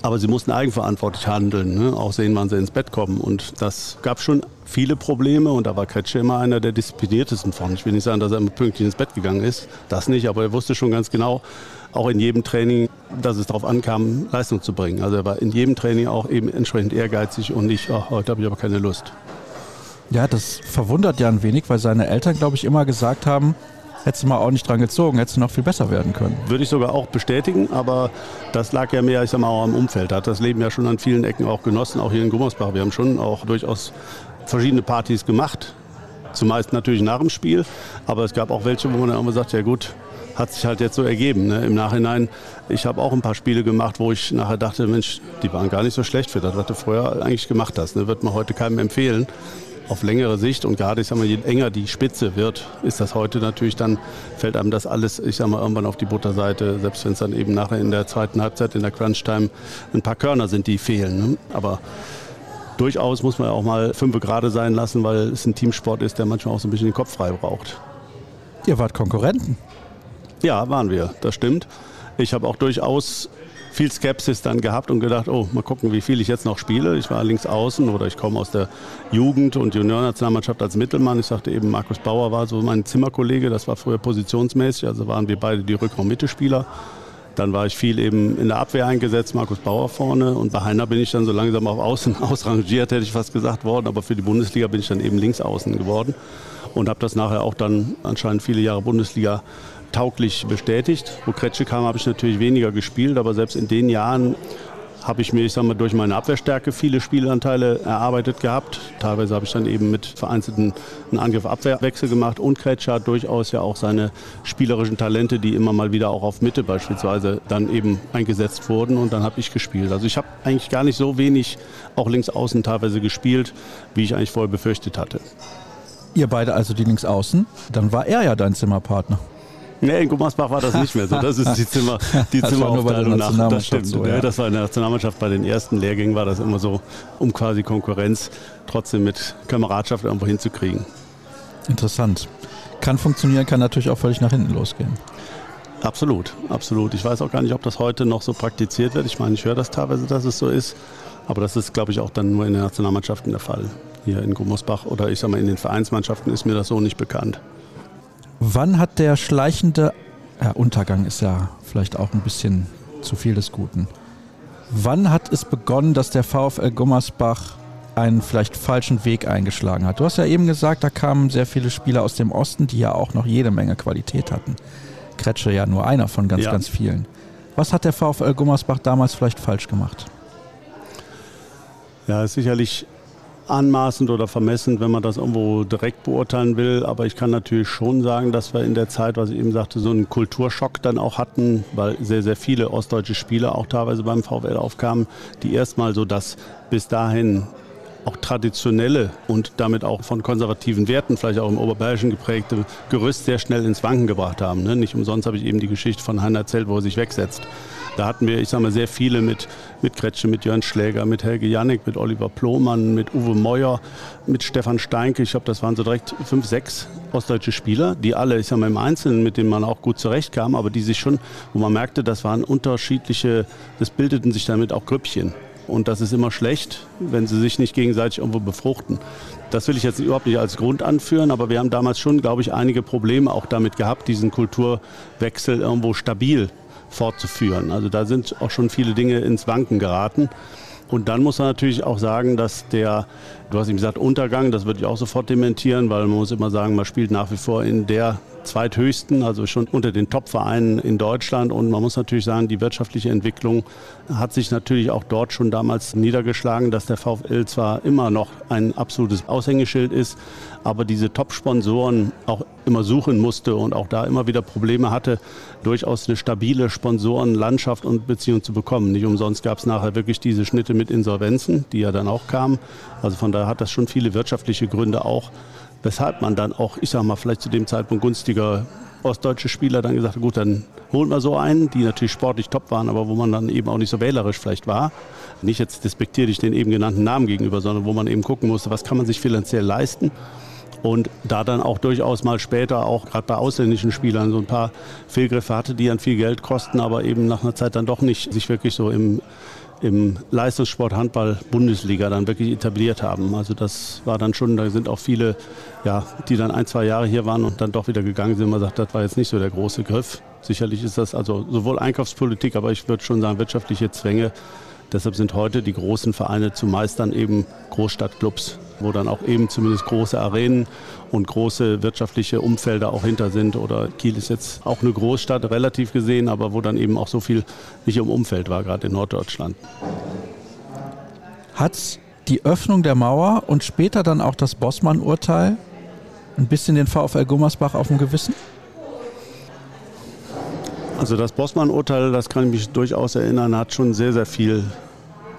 Speaker 3: Aber sie mussten eigenverantwortlich handeln, ne? auch sehen, wann sie ins Bett kommen. Und das gab schon viele Probleme und da war Kretsche immer einer der diszipliniertesten von. Ich will nicht sagen, dass er immer pünktlich ins Bett gegangen ist, das nicht, aber er wusste schon ganz genau, auch in jedem Training, dass es darauf ankam, Leistung zu bringen. Also er war in jedem Training auch eben entsprechend ehrgeizig und nicht, ach, heute habe ich aber keine Lust.
Speaker 2: Ja, das verwundert ja ein wenig, weil seine Eltern, glaube ich, immer gesagt haben, hättest du mal auch nicht dran gezogen, hättest du noch viel besser werden können.
Speaker 3: Würde ich sogar auch bestätigen, aber das lag ja mehr, ich sag mal, auch am Umfeld. Er hat das Leben ja schon an vielen Ecken auch genossen, auch hier in Gummersbach. Wir haben schon auch durchaus verschiedene Partys gemacht. Zumeist natürlich nach dem Spiel, aber es gab auch welche, wo man dann immer sagt, ja gut, hat sich halt jetzt so ergeben. Ne? Im Nachhinein, ich habe auch ein paar Spiele gemacht, wo ich nachher dachte, Mensch, die waren gar nicht so schlecht für das, was du vorher eigentlich gemacht hast. Ne? Wird man heute keinem empfehlen. Auf längere Sicht und gerade, ich sag mal, je enger die Spitze wird, ist das heute natürlich dann, fällt einem das alles, ich sag mal, irgendwann auf die Butterseite, selbst wenn es dann eben nachher in der zweiten Halbzeit, in der Crunch-Time, ein paar Körner sind, die fehlen. Ne? Aber durchaus muss man auch mal fünf gerade sein lassen, weil es ein Teamsport ist, der manchmal auch so ein bisschen den Kopf frei braucht.
Speaker 2: Ihr wart Konkurrenten.
Speaker 3: Ja, waren wir, das stimmt. Ich habe auch durchaus viel Skepsis dann gehabt und gedacht, oh, mal gucken, wie viel ich jetzt noch spiele. Ich war links außen oder ich komme aus der Jugend- und Juniornationalmannschaft als Mittelmann. Ich sagte eben, Markus Bauer war so mein Zimmerkollege, das war früher positionsmäßig, also waren wir beide die Rückraum-Mitte-Spieler. Dann war ich viel eben in der Abwehr eingesetzt, Markus Bauer vorne. Und bei Heiner bin ich dann so langsam auf Außen ausrangiert, hätte ich fast gesagt worden. Aber für die Bundesliga bin ich dann eben links außen geworden. Und habe das nachher auch dann anscheinend viele Jahre Bundesliga tauglich bestätigt. Wo Kretsche kam, habe ich natürlich weniger gespielt, aber selbst in den Jahren habe ich mir, ich sag mal, durch meine Abwehrstärke viele Spielanteile erarbeitet gehabt. Teilweise habe ich dann eben mit vereinzelten Angriff-Abwehrwechsel gemacht und Kretsche hat durchaus ja auch seine spielerischen Talente, die immer mal wieder auch auf Mitte beispielsweise dann eben eingesetzt wurden und dann habe ich gespielt. Also ich habe eigentlich gar nicht so wenig auch links außen teilweise gespielt, wie ich eigentlich vorher befürchtet hatte.
Speaker 2: Ihr beide also die links außen, dann war er ja dein Zimmerpartner.
Speaker 3: Nee, in Gummersbach war das nicht mehr so. Das ist die Zimmer, die Zimmeraufteilung nach. Das stimmt. So, ja. Das war in der Nationalmannschaft bei den ersten Lehrgängen war das immer so, um quasi Konkurrenz trotzdem mit Kameradschaft irgendwo hinzukriegen.
Speaker 2: Interessant. Kann funktionieren, kann natürlich auch völlig nach hinten losgehen.
Speaker 3: Absolut, absolut. Ich weiß auch gar nicht, ob das heute noch so praktiziert wird. Ich meine, ich höre das teilweise, dass es so ist. Aber das ist, glaube ich, auch dann nur in den Nationalmannschaften der Fall. Hier in Gummersbach oder ich sage mal in den Vereinsmannschaften ist mir das so nicht bekannt.
Speaker 2: Wann hat der schleichende ja, Untergang ist ja vielleicht auch ein bisschen zu viel des Guten. Wann hat es begonnen, dass der VfL Gummersbach einen vielleicht falschen Weg eingeschlagen hat? Du hast ja eben gesagt, da kamen sehr viele Spieler aus dem Osten, die ja auch noch jede Menge Qualität hatten. Kretsche ja nur einer von ganz, ja. ganz vielen. Was hat der VfL Gummersbach damals vielleicht falsch gemacht?
Speaker 3: Ja, sicherlich anmaßend oder vermessend, wenn man das irgendwo direkt beurteilen will. Aber ich kann natürlich schon sagen, dass wir in der Zeit, was ich eben sagte, so einen Kulturschock dann auch hatten, weil sehr, sehr viele ostdeutsche Spieler auch teilweise beim VfL aufkamen, die erstmal so das bis dahin auch traditionelle und damit auch von konservativen Werten, vielleicht auch im Oberbayerischen geprägte Gerüst sehr schnell ins Wanken gebracht haben. Ne? Nicht umsonst habe ich eben die Geschichte von Heiner erzählt, wo er sich wegsetzt. Da hatten wir, ich sage mal, sehr viele mit, mit Kretsche, mit Jörn Schläger, mit Helge Jannik, mit Oliver Plohmann, mit Uwe Meuer, mit Stefan Steinke. Ich glaube, das waren so direkt fünf, sechs ostdeutsche Spieler, die alle, ich sage mal, im Einzelnen, mit denen man auch gut zurechtkam, aber die sich schon, wo man merkte, das waren unterschiedliche, das bildeten sich damit auch Grüppchen. Und das ist immer schlecht, wenn sie sich nicht gegenseitig irgendwo befruchten. Das will ich jetzt überhaupt nicht als Grund anführen, aber wir haben damals schon, glaube ich, einige Probleme auch damit gehabt, diesen Kulturwechsel irgendwo stabil fortzuführen. Also da sind auch schon viele Dinge ins Wanken geraten. Und dann muss man natürlich auch sagen, dass der, du hast ihm gesagt, Untergang, das würde ich auch sofort dementieren, weil man muss immer sagen, man spielt nach wie vor in der zweithöchsten, also schon unter den Top-Vereinen in Deutschland. Und man muss natürlich sagen, die wirtschaftliche Entwicklung hat sich natürlich auch dort schon damals niedergeschlagen, dass der VfL zwar immer noch ein absolutes Aushängeschild ist, aber diese Top-Sponsoren auch immer suchen musste und auch da immer wieder Probleme hatte, durchaus eine stabile Sponsorenlandschaft und Beziehung zu bekommen. Nicht umsonst gab es nachher wirklich diese Schnitte mit Insolvenzen, die ja dann auch kamen. Also von daher hat das schon viele wirtschaftliche Gründe auch weshalb man dann auch, ich sag mal, vielleicht zu dem Zeitpunkt günstiger ostdeutsche Spieler dann gesagt hat, gut, dann holen wir so einen, die natürlich sportlich top waren, aber wo man dann eben auch nicht so wählerisch vielleicht war. Nicht jetzt despektiere ich den eben genannten Namen gegenüber, sondern wo man eben gucken musste, was kann man sich finanziell leisten. Und da dann auch durchaus mal später, auch gerade bei ausländischen Spielern, so ein paar Fehlgriffe hatte, die dann viel Geld kosten, aber eben nach einer Zeit dann doch nicht sich wirklich so im im Leistungssport Handball Bundesliga dann wirklich etabliert haben. Also das war dann schon, da sind auch viele, ja, die dann ein, zwei Jahre hier waren und dann doch wieder gegangen sind. Man sagt, das war jetzt nicht so der große Griff. Sicherlich ist das also sowohl Einkaufspolitik, aber ich würde schon sagen wirtschaftliche Zwänge. Deshalb sind heute die großen Vereine zumeist dann eben Großstadtclubs wo dann auch eben zumindest große Arenen und große wirtschaftliche Umfelder auch hinter sind. Oder Kiel ist jetzt auch eine Großstadt relativ gesehen, aber wo dann eben auch so viel nicht im Umfeld war, gerade in Norddeutschland.
Speaker 2: Hat die Öffnung der Mauer und später dann auch das Bossmann-Urteil ein bisschen den VfL Gummersbach auf dem Gewissen?
Speaker 3: Also das Bossmann-Urteil, das kann ich mich durchaus erinnern, hat schon sehr, sehr viel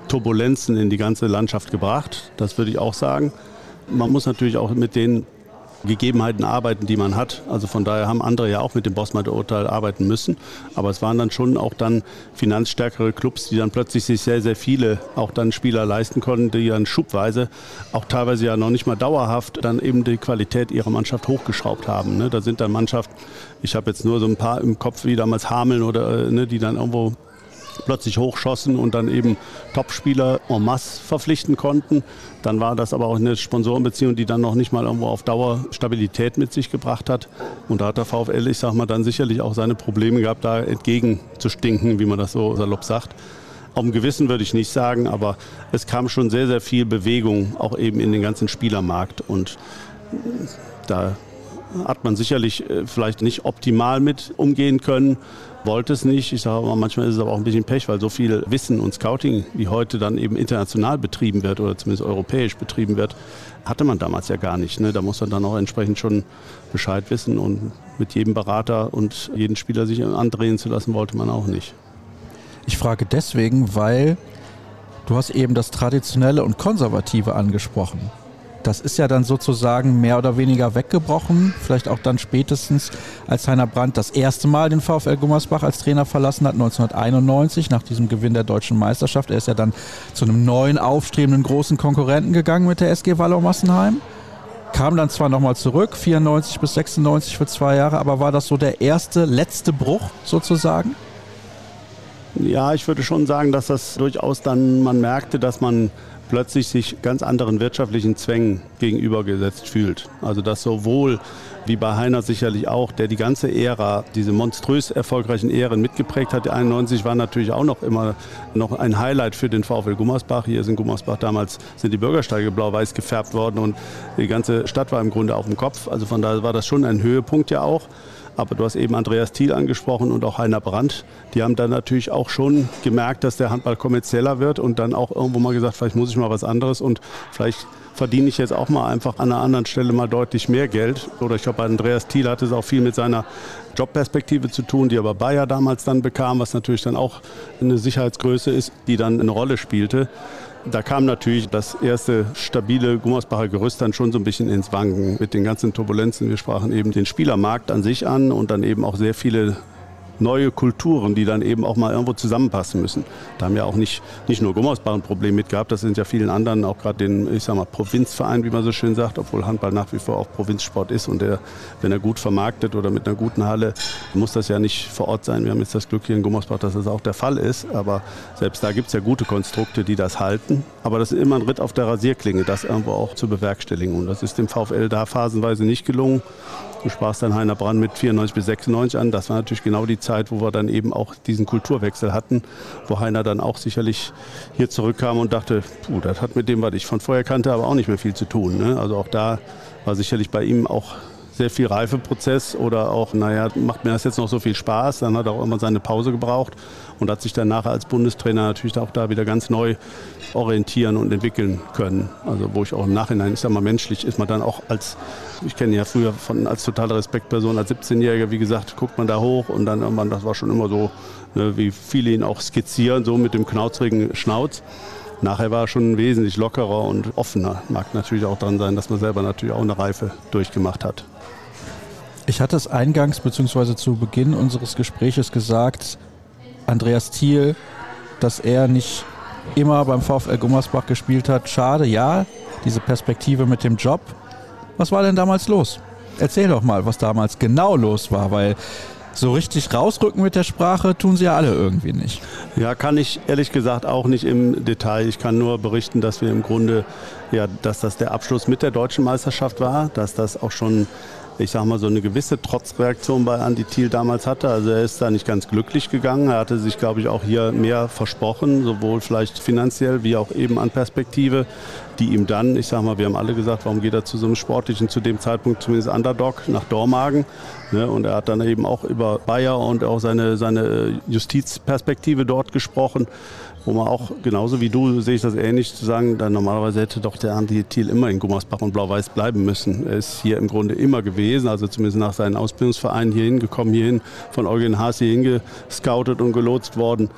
Speaker 3: Turbulenzen in die ganze Landschaft gebracht. Das würde ich auch sagen. Man muss natürlich auch mit den Gegebenheiten arbeiten, die man hat. Also von daher haben andere ja auch mit dem Bossmann-Urteil arbeiten müssen. Aber es waren dann schon auch dann finanzstärkere Clubs, die dann plötzlich sich sehr, sehr viele auch dann Spieler leisten konnten, die dann schubweise, auch teilweise ja noch nicht mal dauerhaft, dann eben die Qualität ihrer Mannschaft hochgeschraubt haben. Ne? Da sind dann Mannschaften, ich habe jetzt nur so ein paar im Kopf, wie damals Hameln oder äh, ne, die dann irgendwo plötzlich hochschossen und dann eben Topspieler en masse verpflichten konnten. Dann war das aber auch eine Sponsorenbeziehung, die dann noch nicht mal irgendwo auf Dauer Stabilität mit sich gebracht hat. Und da hat der VfL, ich sag mal, dann sicherlich auch seine Probleme gehabt, da entgegenzustinken, wie man das so salopp sagt. Auf dem Gewissen würde ich nicht sagen, aber es kam schon sehr, sehr viel Bewegung auch eben in den ganzen Spielermarkt. Und da hat man sicherlich äh, vielleicht nicht optimal mit umgehen können wollte es nicht. Ich sage mal, manchmal ist es aber auch ein bisschen Pech, weil so viel Wissen und Scouting, wie heute dann eben international betrieben wird oder zumindest europäisch betrieben wird, hatte man damals ja gar nicht. Ne? Da muss man dann auch entsprechend schon Bescheid wissen und mit jedem Berater und jeden Spieler sich andrehen zu lassen, wollte man auch nicht.
Speaker 2: Ich frage deswegen, weil du hast eben das Traditionelle und Konservative angesprochen. Das ist ja dann sozusagen mehr oder weniger weggebrochen. Vielleicht auch dann spätestens, als Heiner Brandt das erste Mal den VfL Gummersbach als Trainer verlassen hat, 1991, nach diesem Gewinn der deutschen Meisterschaft. Er ist ja dann zu einem neuen, aufstrebenden großen Konkurrenten gegangen mit der SG Wallau Massenheim. Kam dann zwar nochmal zurück, 94 bis 96 für zwei Jahre, aber war das so der erste, letzte Bruch sozusagen?
Speaker 3: Ja, ich würde schon sagen, dass das durchaus dann, man merkte, dass man plötzlich sich ganz anderen wirtschaftlichen Zwängen gegenübergesetzt fühlt. Also dass sowohl wie bei Heiner sicherlich auch, der die ganze Ära, diese monströs erfolgreichen Ähren mitgeprägt hat. Die 91 war natürlich auch noch immer noch ein Highlight für den VfL Gummersbach. Hier ist in Gummersbach damals sind die Bürgersteige blau-weiß gefärbt worden und die ganze Stadt war im Grunde auf dem Kopf. Also von daher war das schon ein Höhepunkt ja auch. Aber du hast eben Andreas Thiel angesprochen und auch Heiner Brandt. Die haben dann natürlich auch schon gemerkt, dass der Handball kommerzieller wird und dann auch irgendwo mal gesagt, vielleicht muss ich mal was anderes und vielleicht verdiene ich jetzt auch mal einfach an einer anderen Stelle mal deutlich mehr Geld. Oder ich glaube, Andreas Thiel hatte es auch viel mit seiner Jobperspektive zu tun, die aber Bayer damals dann bekam, was natürlich dann auch eine Sicherheitsgröße ist, die dann eine Rolle spielte. Da kam natürlich das erste stabile Gummersbacher Gerüst dann schon so ein bisschen ins Wanken mit den ganzen Turbulenzen. Wir sprachen eben den Spielermarkt an sich an und dann eben auch sehr viele neue Kulturen, die dann eben auch mal irgendwo zusammenpassen müssen. Da haben ja auch nicht, nicht nur Gummersbach ein Problem mit gehabt, das sind ja vielen anderen, auch gerade den, ich sag mal, Provinzverein, wie man so schön sagt, obwohl Handball nach wie vor auch Provinzsport ist und der, wenn er gut vermarktet oder mit einer guten Halle, muss das ja nicht vor Ort sein. Wir haben jetzt das Glück hier in Gummersbach, dass das auch der Fall ist, aber selbst da gibt es ja gute Konstrukte, die das halten. Aber das ist immer ein Ritt auf der Rasierklinge, das irgendwo auch zu bewerkstelligen und das ist dem VfL da phasenweise nicht gelungen. Du sprachst dann Heiner Brand mit 94 bis 96 an. Das war natürlich genau die Zeit, wo wir dann eben auch diesen Kulturwechsel hatten, wo Heiner dann auch sicherlich hier zurückkam und dachte, puh, das hat mit dem, was ich von vorher kannte, aber auch nicht mehr viel zu tun. Ne? Also auch da war sicherlich bei ihm auch sehr viel Reifeprozess oder auch, naja, macht mir das jetzt noch so viel Spaß. Dann hat er auch immer seine Pause gebraucht und hat sich dann nachher als Bundestrainer natürlich auch da wieder ganz neu orientieren und entwickeln können. Also wo ich auch im Nachhinein, ich sag mal, menschlich ist man dann auch als, ich kenne ja früher von, als totale Respektperson, als 17-Jähriger, wie gesagt, guckt man da hoch und dann irgendwann, das war schon immer so, ne, wie viele ihn auch skizzieren, so mit dem knauzrigen Schnauz. Nachher war er schon wesentlich lockerer und offener. Mag natürlich auch daran sein, dass man selber natürlich auch eine Reife durchgemacht hat.
Speaker 2: Ich hatte es eingangs bzw. zu Beginn unseres Gespräches gesagt, Andreas Thiel, dass er nicht immer beim VfL Gummersbach gespielt hat. Schade, ja, diese Perspektive mit dem Job. Was war denn damals los? Erzähl doch mal, was damals genau los war, weil so richtig rausrücken mit der Sprache tun sie ja alle irgendwie nicht.
Speaker 3: Ja, kann ich ehrlich gesagt auch nicht im Detail. Ich kann nur berichten, dass wir im Grunde, ja, dass das der Abschluss mit der deutschen Meisterschaft war, dass das auch schon ich sag mal, so eine gewisse Trotzreaktion bei Andy Thiel damals hatte. Also er ist da nicht ganz glücklich gegangen. Er hatte sich, glaube ich, auch hier mehr versprochen, sowohl vielleicht finanziell wie auch eben an Perspektive, die ihm dann, ich sag mal, wir haben alle gesagt, warum geht er zu so einem sportlichen, zu dem Zeitpunkt zumindest Underdog nach Dormagen. Ne? Und er hat dann eben auch über Bayer und auch seine, seine Justizperspektive dort gesprochen wo man auch, genauso wie du, sehe ich das ähnlich, zu sagen, dann normalerweise hätte doch der Andi Thiel immer in Gummersbach und Blau-Weiß bleiben müssen. Er ist hier im Grunde immer gewesen, also zumindest nach seinen Ausbildungsvereinen hier hingekommen, hierhin von Eugen Haas hier hingescoutet und gelotst worden.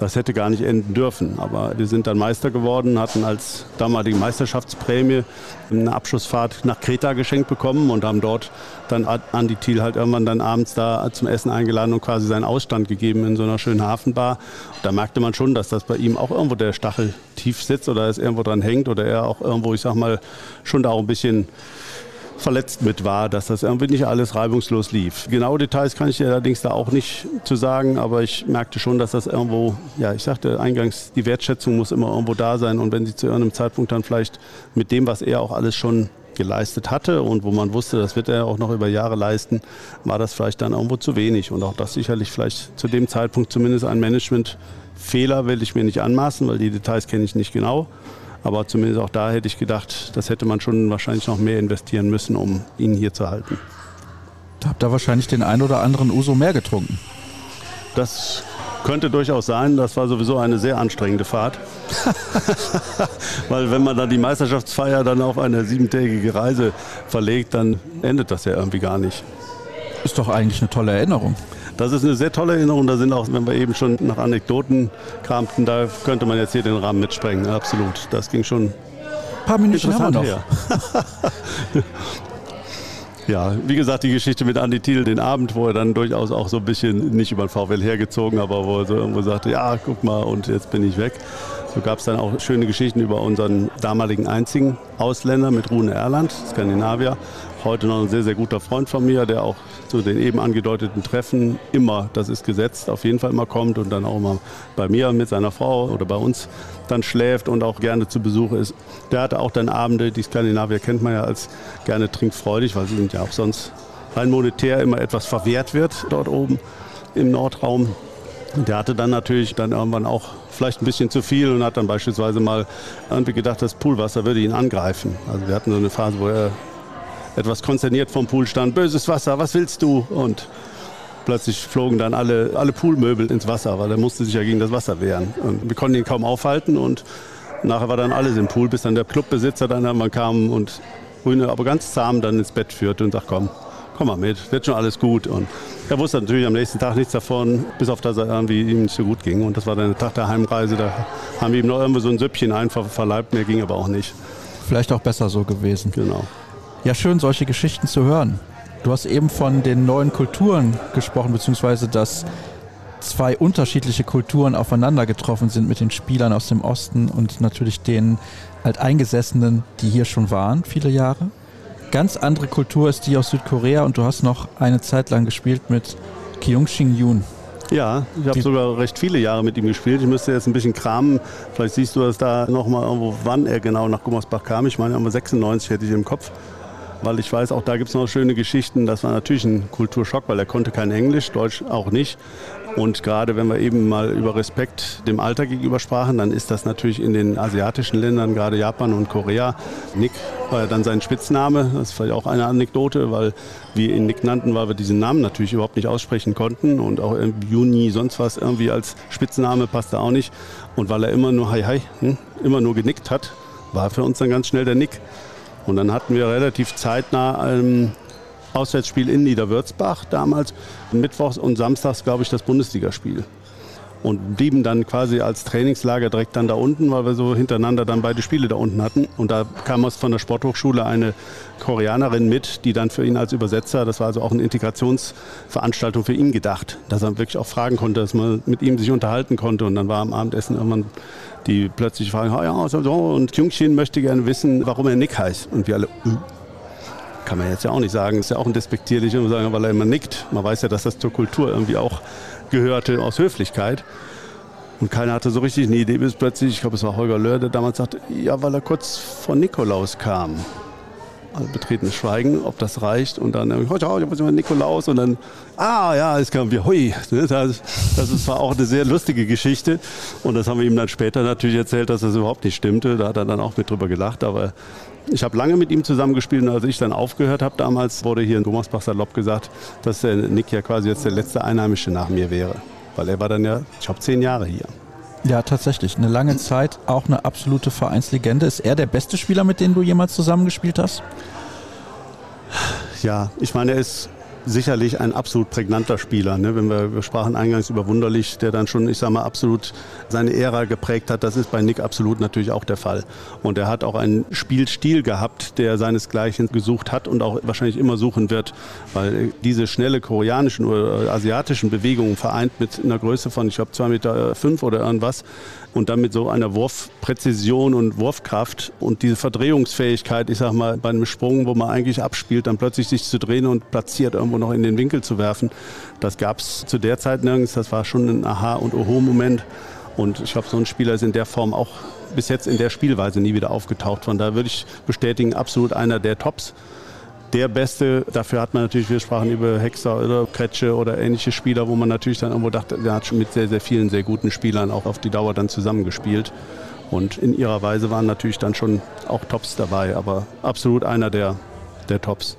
Speaker 3: Das hätte gar nicht enden dürfen. Aber wir sind dann Meister geworden, hatten als damalige Meisterschaftsprämie eine Abschlussfahrt nach Kreta geschenkt bekommen und haben dort dann Andi Thiel halt irgendwann dann abends da zum Essen eingeladen und quasi seinen Ausstand gegeben in so einer schönen Hafenbar. Da merkte man schon, dass das bei ihm auch irgendwo der Stachel tief sitzt oder es irgendwo dran hängt oder er auch irgendwo, ich sag mal, schon da auch ein bisschen verletzt mit war, dass das irgendwie nicht alles reibungslos lief. Genaue Details kann ich dir allerdings da auch nicht zu sagen, aber ich merkte schon, dass das irgendwo, ja, ich sagte eingangs, die Wertschätzung muss immer irgendwo da sein und wenn sie zu irgendeinem Zeitpunkt dann vielleicht mit dem, was er auch alles schon geleistet hatte und wo man wusste, das wird er auch noch über Jahre leisten, war das vielleicht dann irgendwo zu wenig und auch das sicherlich vielleicht zu dem Zeitpunkt zumindest ein Managementfehler will ich mir nicht anmaßen, weil die Details kenne ich nicht genau. Aber zumindest auch da hätte ich gedacht, das hätte man schon wahrscheinlich noch mehr investieren müssen, um ihn hier zu halten.
Speaker 2: Da habt ihr wahrscheinlich den ein oder anderen Uso mehr getrunken.
Speaker 3: Das könnte durchaus sein. Das war sowieso eine sehr anstrengende Fahrt. Weil wenn man dann die Meisterschaftsfeier dann auf eine siebentägige Reise verlegt, dann endet das ja irgendwie gar nicht.
Speaker 2: Ist doch eigentlich eine tolle Erinnerung.
Speaker 3: Das ist eine sehr tolle Erinnerung. Da sind auch, wenn wir eben schon nach Anekdoten kramten, da könnte man jetzt hier den Rahmen mitsprengen. Absolut. Das ging schon ein
Speaker 2: paar Minuten haben wir noch.
Speaker 3: Her. ja, wie gesagt, die Geschichte mit Andi Thiel, den Abend, wo er dann durchaus auch so ein bisschen nicht über den VfL hergezogen, aber wo er so irgendwo sagte, ja, guck mal, und jetzt bin ich weg. So gab es dann auch schöne Geschichten über unseren damaligen einzigen Ausländer mit Rune Erland, Skandinavier, heute noch ein sehr, sehr guter Freund von mir, der auch zu den eben angedeuteten Treffen immer, das ist gesetzt, auf jeden Fall immer kommt und dann auch mal bei mir mit seiner Frau oder bei uns dann schläft und auch gerne zu Besuch ist. Der hatte auch dann Abende, die Skandinavier kennt man ja als gerne trinkfreudig, weil sie sind ja auch sonst rein monetär immer etwas verwehrt wird dort oben im Nordraum. Der hatte dann natürlich dann irgendwann auch vielleicht ein bisschen zu viel und hat dann beispielsweise mal irgendwie gedacht, das Poolwasser würde ihn angreifen. Also wir hatten so eine Phase, wo er etwas konsterniert vom Pool stand. Böses Wasser, was willst du? Und plötzlich flogen dann alle, alle Poolmöbel ins Wasser, weil er musste sich ja gegen das Wasser wehren. Und wir konnten ihn kaum aufhalten und nachher war dann alles im Pool, bis dann der Clubbesitzer dann einmal kam und Grüne aber ganz zahm dann ins Bett führte und sagt, komm, komm mal mit, wird schon alles gut. Und er wusste natürlich am nächsten Tag nichts davon, bis auf das er irgendwie ihm nicht so gut ging. Und das war dann der Tag der Heimreise, da haben wir ihm noch irgendwo so ein Süppchen einfach verleibt, mehr ging aber auch nicht.
Speaker 2: Vielleicht auch besser so gewesen.
Speaker 3: Genau.
Speaker 2: Ja, schön, solche Geschichten zu hören. Du hast eben von den neuen Kulturen gesprochen, beziehungsweise dass zwei unterschiedliche Kulturen aufeinander getroffen sind mit den Spielern aus dem Osten und natürlich den Alteingesessenen, die hier schon waren, viele Jahre. Ganz andere Kultur ist die aus Südkorea und du hast noch eine Zeit lang gespielt mit Kyung Shin Yoon.
Speaker 3: Ja, ich habe sogar recht viele Jahre mit ihm gespielt. Ich müsste jetzt ein bisschen kramen. Vielleicht siehst du das da nochmal irgendwo, wann er genau nach Gummersbach kam. Ich meine, 96 hätte ich im Kopf weil ich weiß, auch da gibt es noch schöne Geschichten. Das war natürlich ein Kulturschock, weil er konnte kein Englisch, Deutsch auch nicht. Und gerade wenn wir eben mal über Respekt dem Alter gegenüber sprachen, dann ist das natürlich in den asiatischen Ländern, gerade Japan und Korea. Nick war ja dann sein Spitzname. Das ist vielleicht auch eine Anekdote, weil wir ihn Nick nannten, weil wir diesen Namen natürlich überhaupt nicht aussprechen konnten. Und auch Juni, sonst was irgendwie als Spitzname passte auch nicht. Und weil er immer nur Hi Hi, hm, immer nur genickt hat, war für uns dann ganz schnell der Nick. Und dann hatten wir relativ zeitnah ein Auswärtsspiel in Niederwürzbach damals, mittwochs und samstags, glaube ich, das Bundesligaspiel. Und blieben dann quasi als Trainingslager direkt dann da unten, weil wir so hintereinander dann beide Spiele da unten hatten. Und da kam aus von der Sporthochschule eine Koreanerin mit, die dann für ihn als Übersetzer, das war also auch eine Integrationsveranstaltung für ihn gedacht, dass er wirklich auch fragen konnte, dass man mit ihm sich unterhalten konnte. Und dann war am Abendessen irgendwann die plötzlich fragen, oh ja, so, so, und Jungchen möchte gerne wissen, warum er Nick heißt. Und wir alle, uh, kann man jetzt ja auch nicht sagen, ist ja auch ein despektierlich, sagen, weil er immer nickt. Man weiß ja, dass das zur Kultur irgendwie auch gehörte aus Höflichkeit. Und keiner hatte so richtig eine Idee, bis plötzlich, ich glaube, es war Holger Löhr, der damals sagte, ja, weil er kurz vor Nikolaus kam. Also betretenes Schweigen, ob das reicht. Und dann, oh, ja, ich Nikolaus. Und dann, ah ja, es kam wie, hui. Das, das war auch eine sehr lustige Geschichte. Und das haben wir ihm dann später natürlich erzählt, dass das überhaupt nicht stimmte. Da hat er dann auch mit drüber gelacht. Aber ich habe lange mit ihm zusammengespielt und als ich dann aufgehört habe damals, wurde hier in Thomasbach salopp gesagt, dass der Nick ja quasi jetzt der letzte Einheimische nach mir wäre. Weil er war dann ja, ich glaube, zehn Jahre hier.
Speaker 2: Ja, tatsächlich. Eine lange Zeit, auch eine absolute Vereinslegende. Ist er der beste Spieler, mit dem du jemals zusammengespielt hast?
Speaker 3: Ja, ich meine, er ist sicherlich ein absolut prägnanter Spieler. Ne? Wenn wir, wir sprachen eingangs über Wunderlich, der dann schon, ich sage mal, absolut seine Ära geprägt hat. Das ist bei Nick absolut natürlich auch der Fall. Und er hat auch einen Spielstil gehabt, der seinesgleichen gesucht hat und auch wahrscheinlich immer suchen wird, weil diese schnelle koreanischen oder asiatischen Bewegungen vereint mit einer Größe von, ich glaube, zwei Meter fünf oder irgendwas, und dann mit so einer Wurfpräzision und Wurfkraft und diese Verdrehungsfähigkeit, ich sag mal, bei einem Sprung, wo man eigentlich abspielt, dann plötzlich sich zu drehen und platziert irgendwo noch in den Winkel zu werfen, das gab es zu der Zeit nirgends. Das war schon ein Aha- und Oho-Moment. Und ich glaube, so ein Spieler ist in der Form auch bis jetzt in der Spielweise nie wieder aufgetaucht. Von daher würde ich bestätigen, absolut einer der Tops der Beste. Dafür hat man natürlich, wir sprachen über Hexer oder Kretsche oder ähnliche Spieler, wo man natürlich dann irgendwo dachte, der hat schon mit sehr, sehr vielen sehr guten Spielern auch auf die Dauer dann zusammengespielt. Und in ihrer Weise waren natürlich dann schon auch Tops dabei, aber absolut einer der, der Tops.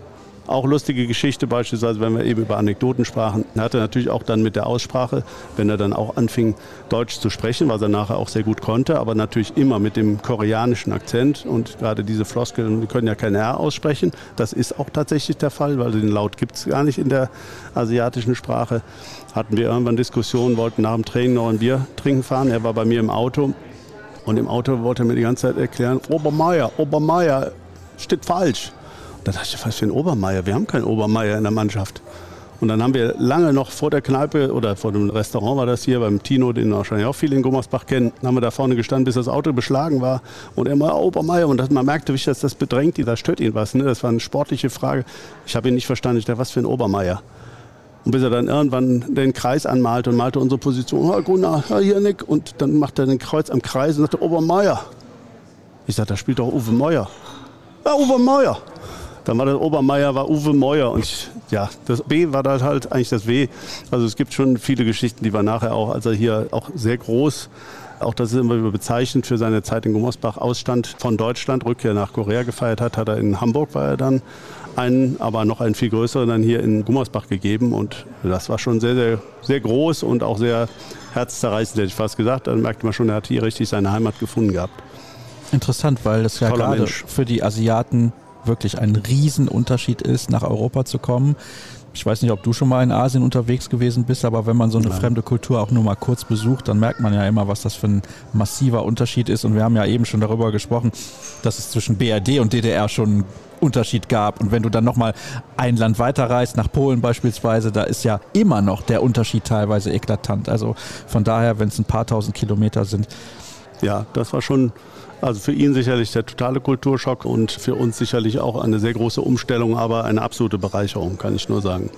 Speaker 3: Auch lustige Geschichte beispielsweise, wenn wir eben über Anekdoten sprachen. Er hatte natürlich auch dann mit der Aussprache, wenn er dann auch anfing, Deutsch zu sprechen, was er nachher auch sehr gut konnte, aber natürlich immer mit dem koreanischen Akzent. Und gerade diese Floskeln, die können ja kein R aussprechen. Das ist auch tatsächlich der Fall, weil den Laut gibt es gar nicht in der asiatischen Sprache. Hatten wir irgendwann Diskussionen, wollten nach dem Training noch ein Bier trinken fahren. Er war bei mir im Auto und im Auto wollte er mir die ganze Zeit erklären, Obermeier, Obermeier, steht falsch. Da dachte ich, was für ein Obermeier? Wir haben keinen Obermeier in der Mannschaft. Und dann haben wir lange noch vor der Kneipe oder vor dem Restaurant war das hier beim Tino, den wahrscheinlich auch viele in Gummersbach kennen, haben wir da vorne gestanden, bis das Auto beschlagen war. Und er mal, Obermeier. Und das, man merkte, dass das bedrängt ihn, da stört ihn was. Ne? Das war eine sportliche Frage. Ich habe ihn nicht verstanden. Ich dachte, was für ein Obermeier. Und bis er dann irgendwann den Kreis anmalte und malte unsere Position, oh, Gunnar, ja, hier Nick. Und dann macht er den Kreuz am Kreis und sagte, Obermeier. Ich sagte, da spielt doch Uwe Meuer. Ja, Uwe Meuer. Dann war der Obermeier, war Uwe Meuer und ich, ja, das B war dann halt eigentlich das W. Also es gibt schon viele Geschichten, die wir nachher auch, als er hier auch sehr groß, auch das ist immer bezeichnend für seine Zeit in Gummersbach, Ausstand von Deutschland, Rückkehr nach Korea gefeiert hat, hat er in Hamburg war er dann einen, aber noch einen viel größeren dann hier in Gummersbach gegeben und das war schon sehr, sehr, sehr groß und auch sehr herzzerreißend, hätte ich fast gesagt. Dann merkte man schon, er hat hier richtig seine Heimat gefunden gehabt.
Speaker 2: Interessant, weil das ja gerade für die Asiaten wirklich ein Riesenunterschied ist, nach Europa zu kommen. Ich weiß nicht, ob du schon mal in Asien unterwegs gewesen bist, aber wenn man so eine Nein. fremde Kultur auch nur mal kurz besucht, dann merkt man ja immer, was das für ein massiver Unterschied ist. Und wir haben ja eben schon darüber gesprochen, dass es zwischen BRD und DDR schon einen Unterschied gab. Und wenn du dann nochmal ein Land weiterreist, nach Polen beispielsweise, da ist ja immer noch der Unterschied teilweise eklatant. Also von daher, wenn es ein paar tausend Kilometer sind.
Speaker 3: Ja, das war schon also für ihn sicherlich der totale Kulturschock und für uns sicherlich auch eine sehr große Umstellung, aber eine absolute Bereicherung, kann ich nur sagen.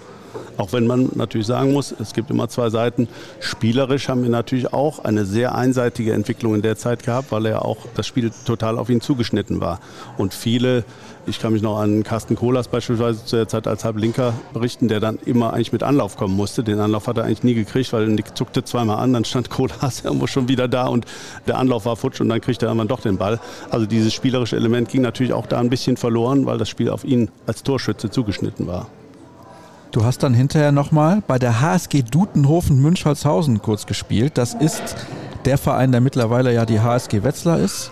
Speaker 3: Auch wenn man natürlich sagen muss, es gibt immer zwei Seiten. Spielerisch haben wir natürlich auch eine sehr einseitige Entwicklung in der Zeit gehabt, weil er auch das Spiel total auf ihn zugeschnitten war. Und viele ich kann mich noch an Carsten Kohlers beispielsweise zu der Zeit als Halblinker berichten, der dann immer eigentlich mit Anlauf kommen musste. Den Anlauf hat er eigentlich nie gekriegt, weil Nick zuckte zweimal an, dann stand Kohlers irgendwo schon wieder da und der Anlauf war futsch und dann kriegt er irgendwann doch den Ball. Also dieses spielerische Element ging natürlich auch da ein bisschen verloren, weil das Spiel auf ihn als Torschütze zugeschnitten war.
Speaker 2: Du hast dann hinterher nochmal bei der HSG Dutenhofen Münchholzhausen kurz gespielt. Das ist der Verein, der mittlerweile ja die HSG Wetzlar ist.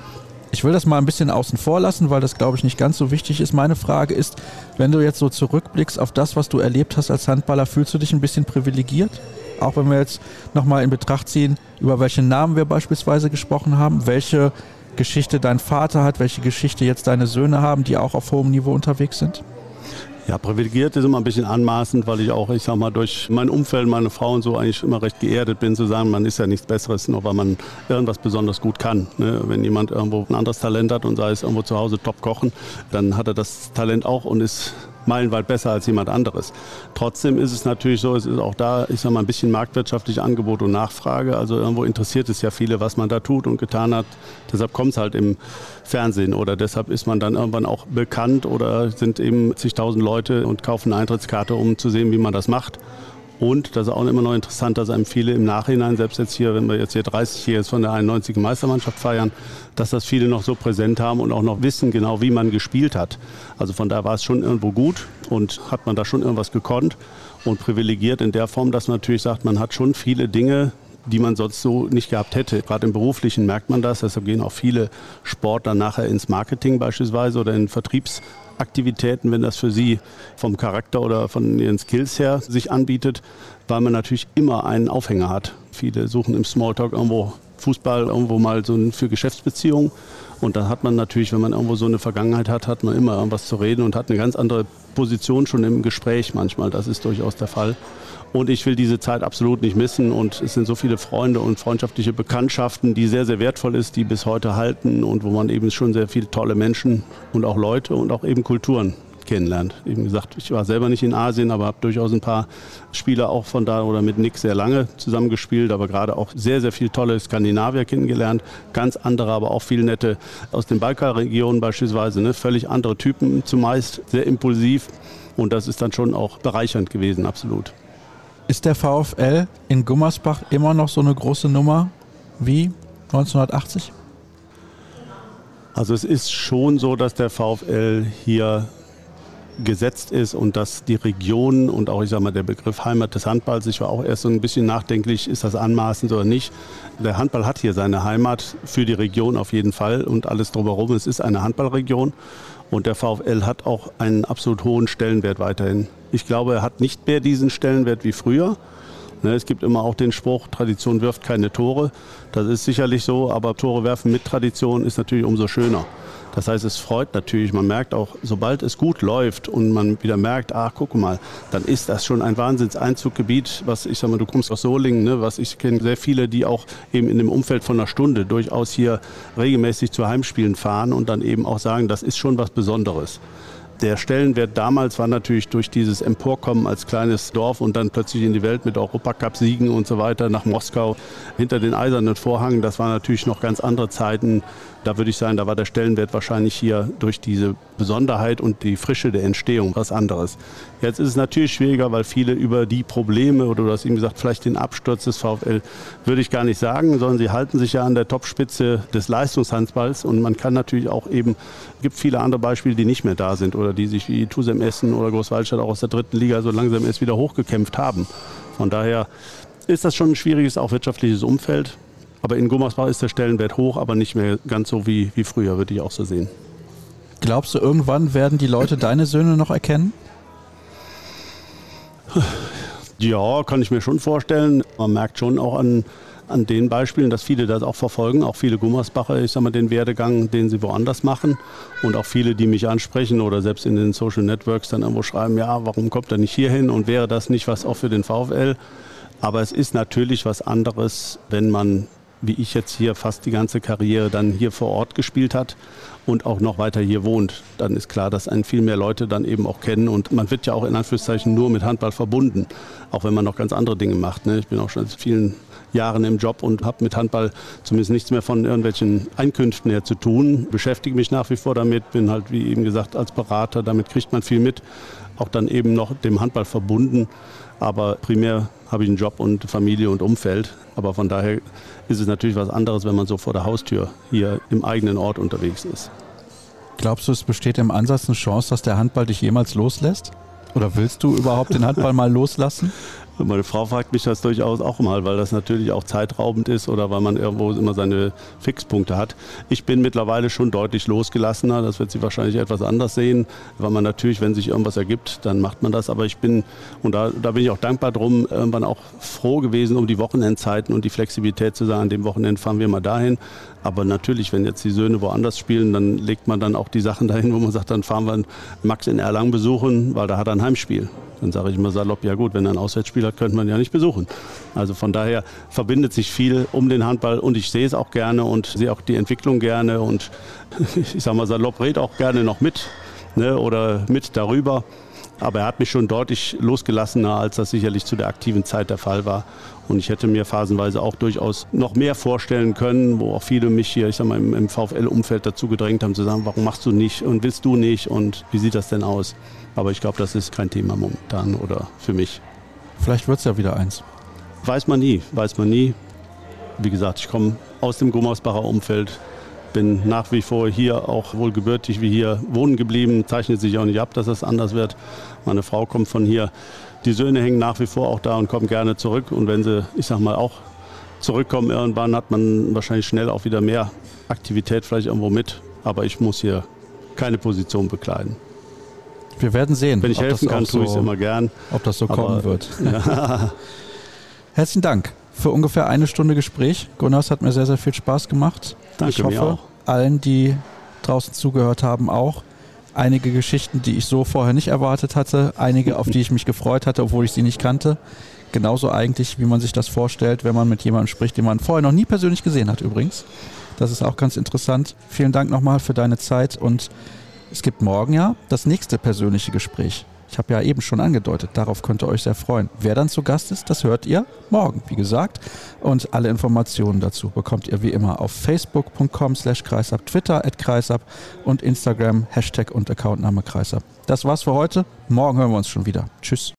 Speaker 2: Ich will das mal ein bisschen außen vor lassen, weil das, glaube ich, nicht ganz so wichtig ist. Meine Frage ist, wenn du jetzt so zurückblickst auf das, was du erlebt hast als Handballer, fühlst du dich ein bisschen privilegiert? Auch wenn wir jetzt nochmal in Betracht ziehen, über welche Namen wir beispielsweise gesprochen haben, welche Geschichte dein Vater hat, welche Geschichte jetzt deine Söhne haben, die auch auf hohem Niveau unterwegs sind?
Speaker 3: Ja, privilegiert ist immer ein bisschen anmaßend, weil ich auch, ich sag mal, durch mein Umfeld, meine Frau und so eigentlich immer recht geerdet bin, zu sagen, man ist ja nichts Besseres, nur weil man irgendwas besonders gut kann. Ne? Wenn jemand irgendwo ein anderes Talent hat und sei es irgendwo zu Hause top kochen, dann hat er das Talent auch und ist meilenweit besser als jemand anderes. Trotzdem ist es natürlich so, es ist auch da, ich sag mal, ein bisschen marktwirtschaftliche Angebot und Nachfrage. Also irgendwo interessiert es ja viele, was man da tut und getan hat. Deshalb kommt es halt im Fernsehen oder deshalb ist man dann irgendwann auch bekannt oder sind eben zigtausend Leute und kaufen eine Eintrittskarte, um zu sehen, wie man das macht. Und das ist auch immer noch interessant, dass einem viele im Nachhinein, selbst jetzt hier, wenn wir jetzt hier 30 Jahre von der 91. Meistermannschaft feiern, dass das viele noch so präsent haben und auch noch wissen genau, wie man gespielt hat. Also von daher war es schon irgendwo gut und hat man da schon irgendwas gekonnt und privilegiert in der Form, dass man natürlich sagt, man hat schon viele Dinge, die man sonst so nicht gehabt hätte. Gerade im Beruflichen merkt man das. Deshalb gehen auch viele Sportler nachher ins Marketing beispielsweise oder in Vertriebs Aktivitäten, wenn das für Sie vom Charakter oder von Ihren Skills her sich anbietet, weil man natürlich immer einen Aufhänger hat. Viele suchen im Smalltalk irgendwo Fußball, irgendwo mal so für Geschäftsbeziehungen. Und dann hat man natürlich, wenn man irgendwo so eine Vergangenheit hat, hat man immer irgendwas zu reden und hat eine ganz andere Position schon im Gespräch manchmal. Das ist durchaus der Fall. Und ich will diese Zeit absolut nicht missen. Und es sind so viele Freunde und freundschaftliche Bekanntschaften, die sehr, sehr wertvoll ist, die bis heute halten und wo man eben schon sehr viele tolle Menschen und auch Leute und auch eben Kulturen kennenlernt. Eben gesagt, ich war selber nicht in Asien, aber habe durchaus ein paar Spieler auch von da oder mit Nick sehr lange zusammengespielt, aber gerade auch sehr, sehr viele tolle Skandinavier kennengelernt. Ganz andere, aber auch viele nette aus den Balkanregionen beispielsweise. Ne? Völlig andere Typen zumeist, sehr impulsiv. Und das ist dann schon auch bereichernd gewesen, absolut.
Speaker 2: Ist der VfL in Gummersbach immer noch so eine große Nummer wie 1980?
Speaker 3: Also es ist schon so, dass der VfL hier gesetzt ist und dass die Region und auch ich sage mal der Begriff Heimat des Handballs, ich war auch erst so ein bisschen nachdenklich, ist das anmaßend oder nicht. Der Handball hat hier seine Heimat für die Region auf jeden Fall und alles drumherum. Es ist eine Handballregion und der VfL hat auch einen absolut hohen Stellenwert weiterhin. Ich glaube, er hat nicht mehr diesen Stellenwert wie früher. Ne, es gibt immer auch den Spruch, Tradition wirft keine Tore. Das ist sicherlich so, aber Tore werfen mit Tradition ist natürlich umso schöner. Das heißt, es freut natürlich. Man merkt auch, sobald es gut läuft und man wieder merkt, ach, guck mal, dann ist das schon ein Wahnsinnseinzuggebiet, was ich sag mal, du kommst aus Solingen, ne, was ich kenne sehr viele, die auch eben in dem Umfeld von einer Stunde durchaus hier regelmäßig zu Heimspielen fahren und dann eben auch sagen, das ist schon was Besonderes. Der Stellenwert damals war natürlich durch dieses Emporkommen als kleines Dorf und dann plötzlich in die Welt mit Europacup-Siegen und so weiter nach Moskau hinter den eisernen Vorhang. Das waren natürlich noch ganz andere Zeiten. Da würde ich sagen, da war der Stellenwert wahrscheinlich hier durch diese Besonderheit und die Frische der Entstehung was anderes. Jetzt ist es natürlich schwieriger, weil viele über die Probleme oder du hast eben gesagt, vielleicht den Absturz des VfL, würde ich gar nicht sagen, sondern sie halten sich ja an der Topspitze des Leistungshandballs und man kann natürlich auch eben, es gibt viele andere Beispiele, die nicht mehr da sind oder die sich wie Tusem Essen oder Großwaldstadt auch aus der dritten Liga so langsam erst wieder hochgekämpft haben. Von daher ist das schon ein schwieriges, auch wirtschaftliches Umfeld. Aber in Gummersbach ist der Stellenwert hoch, aber nicht mehr ganz so wie, wie früher, würde ich auch so sehen.
Speaker 2: Glaubst du, irgendwann werden die Leute deine Söhne noch erkennen?
Speaker 3: Ja, kann ich mir schon vorstellen. Man merkt schon auch an, an den Beispielen, dass viele das auch verfolgen, auch viele Gummersbacher, ich sag mal, den Werdegang, den sie woanders machen. Und auch viele, die mich ansprechen oder selbst in den Social Networks dann irgendwo schreiben, ja, warum kommt er nicht hier hin und wäre das nicht was auch für den VfL? Aber es ist natürlich was anderes, wenn man wie ich jetzt hier fast die ganze Karriere dann hier vor Ort gespielt hat und auch noch weiter hier wohnt, dann ist klar, dass einen viel mehr Leute dann eben auch kennen und man wird ja auch in Anführungszeichen nur mit Handball verbunden, auch wenn man noch ganz andere Dinge macht. Ne? Ich bin auch schon seit vielen Jahren im Job und habe mit Handball zumindest nichts mehr von irgendwelchen Einkünften her zu tun. Beschäftige mich nach wie vor damit, bin halt wie eben gesagt als Berater, damit kriegt man viel mit, auch dann eben noch dem Handball verbunden. Aber primär habe ich einen Job und Familie und Umfeld. Aber von daher ist es natürlich was anderes, wenn man so vor der Haustür hier im eigenen Ort unterwegs ist.
Speaker 2: Glaubst du, es besteht im Ansatz eine Chance, dass der Handball dich jemals loslässt? Oder willst du überhaupt den Handball mal loslassen?
Speaker 3: Meine Frau fragt mich das durchaus auch mal, weil das natürlich auch zeitraubend ist oder weil man irgendwo immer seine Fixpunkte hat. Ich bin mittlerweile schon deutlich losgelassener. Das wird sie wahrscheinlich etwas anders sehen, weil man natürlich, wenn sich irgendwas ergibt, dann macht man das. Aber ich bin, und da, da bin ich auch dankbar drum, irgendwann auch froh gewesen um die Wochenendzeiten und die Flexibilität zu sagen, an dem Wochenende fahren wir mal dahin. Aber natürlich, wenn jetzt die Söhne woanders spielen, dann legt man dann auch die Sachen dahin, wo man sagt, dann fahren wir Max in Erlangen besuchen, weil da hat er ein Heimspiel. Dann sage ich immer salopp, ja gut, wenn er ein Auswärtsspiel hat, könnte man ja nicht besuchen. Also von daher verbindet sich viel um den Handball und ich sehe es auch gerne und sehe auch die Entwicklung gerne und ich sage mal salopp, red auch gerne noch mit ne, oder mit darüber. Aber er hat mich schon deutlich losgelassener, als das sicherlich zu der aktiven Zeit der Fall war. Und ich hätte mir phasenweise auch durchaus noch mehr vorstellen können, wo auch viele mich hier, ich sag mal, im, im VfL-Umfeld dazu gedrängt haben, zu sagen, warum machst du nicht und willst du nicht und wie sieht das denn aus? Aber ich glaube, das ist kein Thema momentan oder für mich.
Speaker 2: Vielleicht wird es ja wieder eins.
Speaker 3: Weiß man nie, weiß man nie. Wie gesagt, ich komme aus dem Gummersbacher Umfeld, bin nach wie vor hier auch wohl gebürtig wie hier wohnen geblieben, zeichnet sich auch nicht ab, dass es anders wird. Meine Frau kommt von hier. Die Söhne hängen nach wie vor auch da und kommen gerne zurück. Und wenn sie, ich sag mal, auch zurückkommen irgendwann, hat man wahrscheinlich schnell auch wieder mehr Aktivität vielleicht irgendwo mit. Aber ich muss hier keine Position bekleiden.
Speaker 2: Wir werden sehen.
Speaker 3: Wenn ich helfen kann, tue ich es immer gern.
Speaker 2: Ob das so Aber, kommen wird. Ja. Herzlichen Dank für ungefähr eine Stunde Gespräch. Gunnar, es hat mir sehr, sehr viel Spaß gemacht.
Speaker 3: Danke,
Speaker 2: ich hoffe, allen, die draußen zugehört haben, auch. Einige Geschichten, die ich so vorher nicht erwartet hatte, einige, auf die ich mich gefreut hatte, obwohl ich sie nicht kannte. Genauso eigentlich, wie man sich das vorstellt, wenn man mit jemandem spricht, den man vorher noch nie persönlich gesehen hat, übrigens. Das ist auch ganz interessant. Vielen Dank nochmal für deine Zeit und es gibt morgen ja das nächste persönliche Gespräch. Ich habe ja eben schon angedeutet, darauf könnt ihr euch sehr freuen. Wer dann zu Gast ist, das hört ihr morgen, wie gesagt. Und alle Informationen dazu bekommt ihr wie immer auf facebook.com slash kreisab, Twitter at kreisab und Instagram Hashtag und Accountname kreisab. Das war's für heute. Morgen hören wir uns schon wieder. Tschüss.